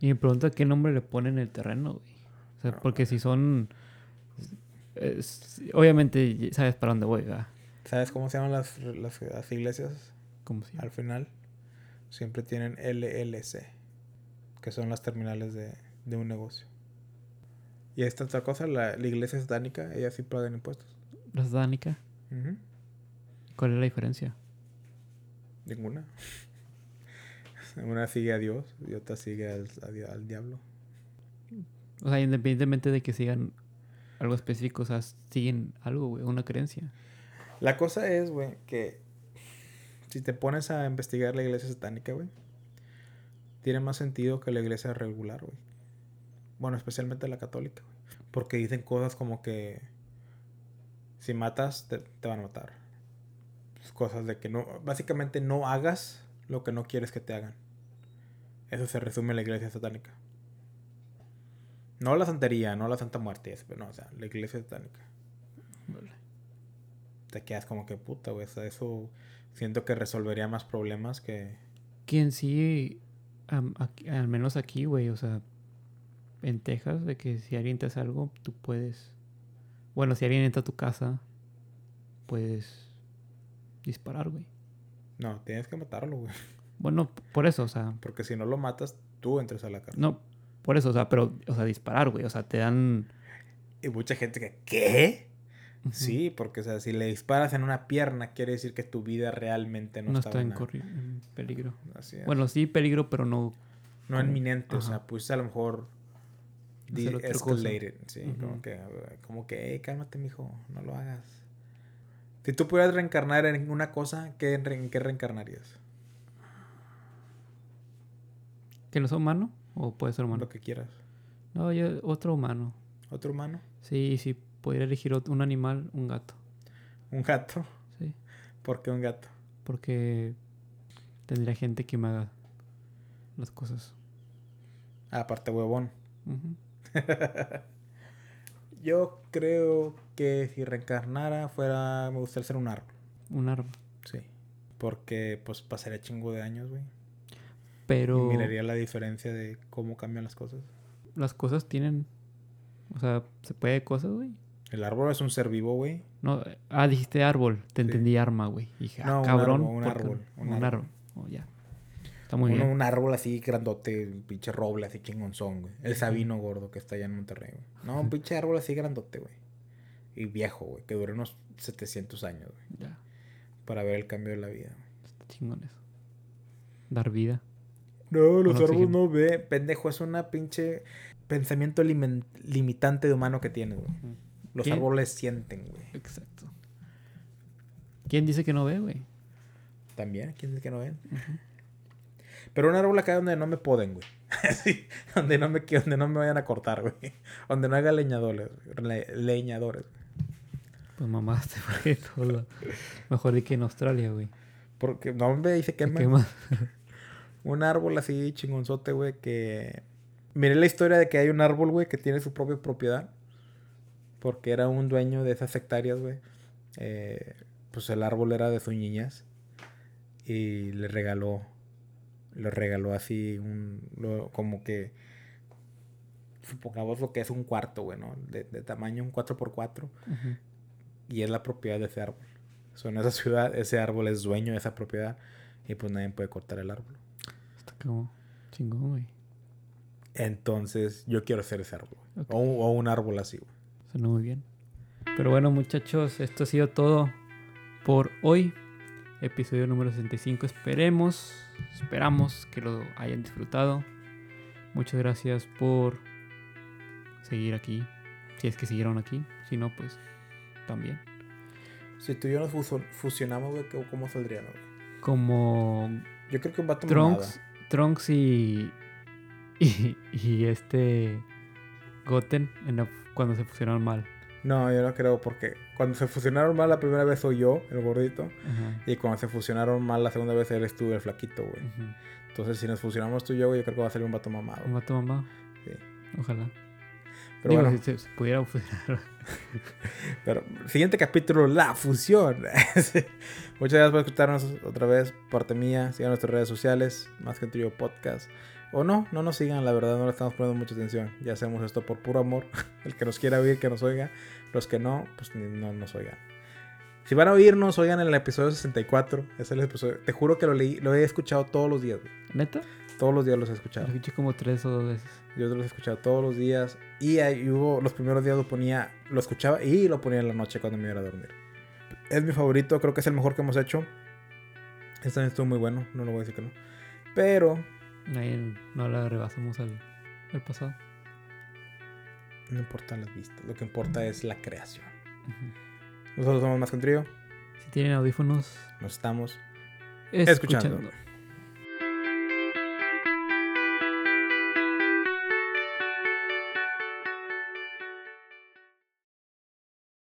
Y me pregunta qué nombre le ponen el terreno, güey. O sea, porque si son. obviamente sabes para dónde voy, ¿verdad? ¿Sabes cómo se llaman las, las, iglesias? ¿Cómo se Al final. Siempre tienen LLC. Que son las terminales de, de un negocio. Y esta otra cosa, la, la iglesia satánica, ella sí pagan impuestos. ¿La satánica? ¿Cuál es la diferencia? Ninguna. Una sigue a Dios y otra sigue al, al, diablo. O sea, independientemente de que sigan algo específico, o sea, siguen algo, güey, una creencia. La cosa es, güey, que si te pones a investigar la iglesia satánica, güey, tiene más sentido que la iglesia regular, güey. Bueno, especialmente la católica, güey. Porque dicen cosas como que si matas, te, te van a matar. Cosas de que no, básicamente no hagas lo que no quieres que te hagan. Eso se resume en la iglesia satánica. No la santería, no la santa muerte, pero no, o sea, la iglesia satánica. Te quedas como que puta, güey. eso siento que resolvería más problemas que. Quien sí, al menos aquí, güey, o sea, en Texas, de que si alguien te hace algo, tú puedes. Bueno, si alguien entra a tu casa, puedes disparar, güey. No, tienes que matarlo, güey. Bueno, por eso, o sea. Porque si no lo matas, tú entras a la cárcel. No, por eso, o sea, pero, o sea, disparar, güey. O sea, te dan. Y mucha gente que, ¿qué? Sí, porque o sea, si le disparas en una pierna, quiere decir que tu vida realmente no, No está en, peligro. Así es. Bueno, sí peligro, pero no... no como- inminente, o sea, pues a lo mejor de-escalated, sí, como que, como que, hey, cálmate, mijo, no lo hagas. Si tú pudieras reencarnar en una cosa, ¿qué, ¿en qué reencarnarías? ¿Que no sea humano? ¿O puede ser humano? Lo que quieras. No, yo otro humano. ¿Otro humano? Sí, sí, pudiera elegir un animal, un gato. ¿Un gato? Sí, ¿Por qué un gato? porque tendría gente que me haga las cosas. Aparte, huevón. Ujú. <laughs> Yo creo que si reencarnara fuera, me gustaría ser un árbol. Un árbol. Sí. Porque pues pasaría chingo de años, güey. Pero Y miraría la diferencia de cómo cambian las cosas. las cosas tienen... O sea, ¿se puede cosas, güey? El árbol es un ser vivo, güey. No, ah, dijiste árbol. Te Sí. entendí arma, güey. Dije, ah, No, un cabrón. árbol, un ¿por qué árbol, un Un, árbol. árbol. Oh, ya. Está muy Uno- bien. Un árbol así grandote, un pinche roble así chingonzón, güey. El sabino gordo que está allá en Monterrey, güey. No, un pinche árbol así grandote, güey. Y viejo, güey. Que dure unos 700 años, güey. Ya. Para ver el cambio de la vida. Está chingón eso. Dar vida. No, los árboles no ve. Pendejo, es una pinche pensamiento limitante de humano que tienes, güey. Los ¿Qué? árboles sienten, güey. Exacto. ¿Quién dice que no ve, güey? También, ¿quién dice que no ven? Pero un árbol acá donde no me poden, güey. <laughs> Sí, donde no me donde no me vayan a cortar, güey. Donde no haga leñadores, le- leñadores. Pues mamaste, <laughs> porque todo. Mejor de que en Australia, güey. Porque no me dice Se quema. quema. <laughs> Un árbol así chingonzote, güey, que miré la historia de que hay un árbol, güey, que tiene su propia propiedad. Porque era un dueño de esas hectáreas, güey. Eh, pues el árbol era de su niñez. Y le regaló. Le regaló así un. lo- como que. Supongamos lo que es un cuarto, güey, ¿no? De, de tamaño, un 4x4. Ujú. Y es la propiedad de ese árbol. O sea, en esa ciudad, ese árbol es dueño de esa propiedad. Y pues nadie puede cortar el árbol. Está como chingón, güey. Entonces, yo quiero ser ese árbol. O, un- o un árbol así, güey. Suena muy bien. Pero bueno, muchachos, esto ha sido todo por hoy. Episodio número 65. Esperemos, esperamos que lo hayan disfrutado. Muchas gracias por seguir aquí. Si es que siguieron aquí. Si no, pues también. Si tú y yo nos fusionamos, ¿cómo- ¿cómo saldría, no? Como Yo creo que un vato Trunks, Trunks y, y, y este Goten en la- cuando se fusionaron mal. No, yo no creo porque cuando se fusionaron mal la primera vez soy yo, el gordito. Ajá. Y cuando se fusionaron mal la segunda vez eres tú, el flaquito, güey. Ujú. Entonces, si nos fusionamos tú y yo, güey, yo creo que va a salir un vato mamado. Un vato mamá. Sí. Ojalá. Pero Digo, bueno, si se, se pudiera fusionar. <laughs> pero siguiente capítulo, la fusión. <laughs> Sí. Muchas gracias por escucharnos otra vez, parte mía. Sigan nuestras redes sociales, más que trío podcast. O no, no nos sigan, la verdad, no le estamos poniendo mucha atención. Ya hacemos esto por puro amor. <laughs> El que nos quiera oír, que nos oiga. Los que no, pues no nos oigan. Si van a oírnos, oigan el episodio 64. Es el episodio. Te juro que lo leí, lo he escuchado todos los días. güey. ¿Neta? Todos los días los he Lo escuchado. escuché como tres o dos veces. Yo los he escuchado todos los días. Y ahí hubo, los primeros días lo ponía, lo escuchaba y lo ponía en la noche cuando me iba a dormir. Es mi favorito, creo que es el mejor que hemos hecho. Este también estuvo muy bueno, no lo voy a decir que no. Pero Ahí no la rebasamos al, al pasado. no importan las vistas, lo que importa es la creación. Ujú. Nosotros somos más que un trío, Si tienen audífonos, nos estamos escuchando. escuchando.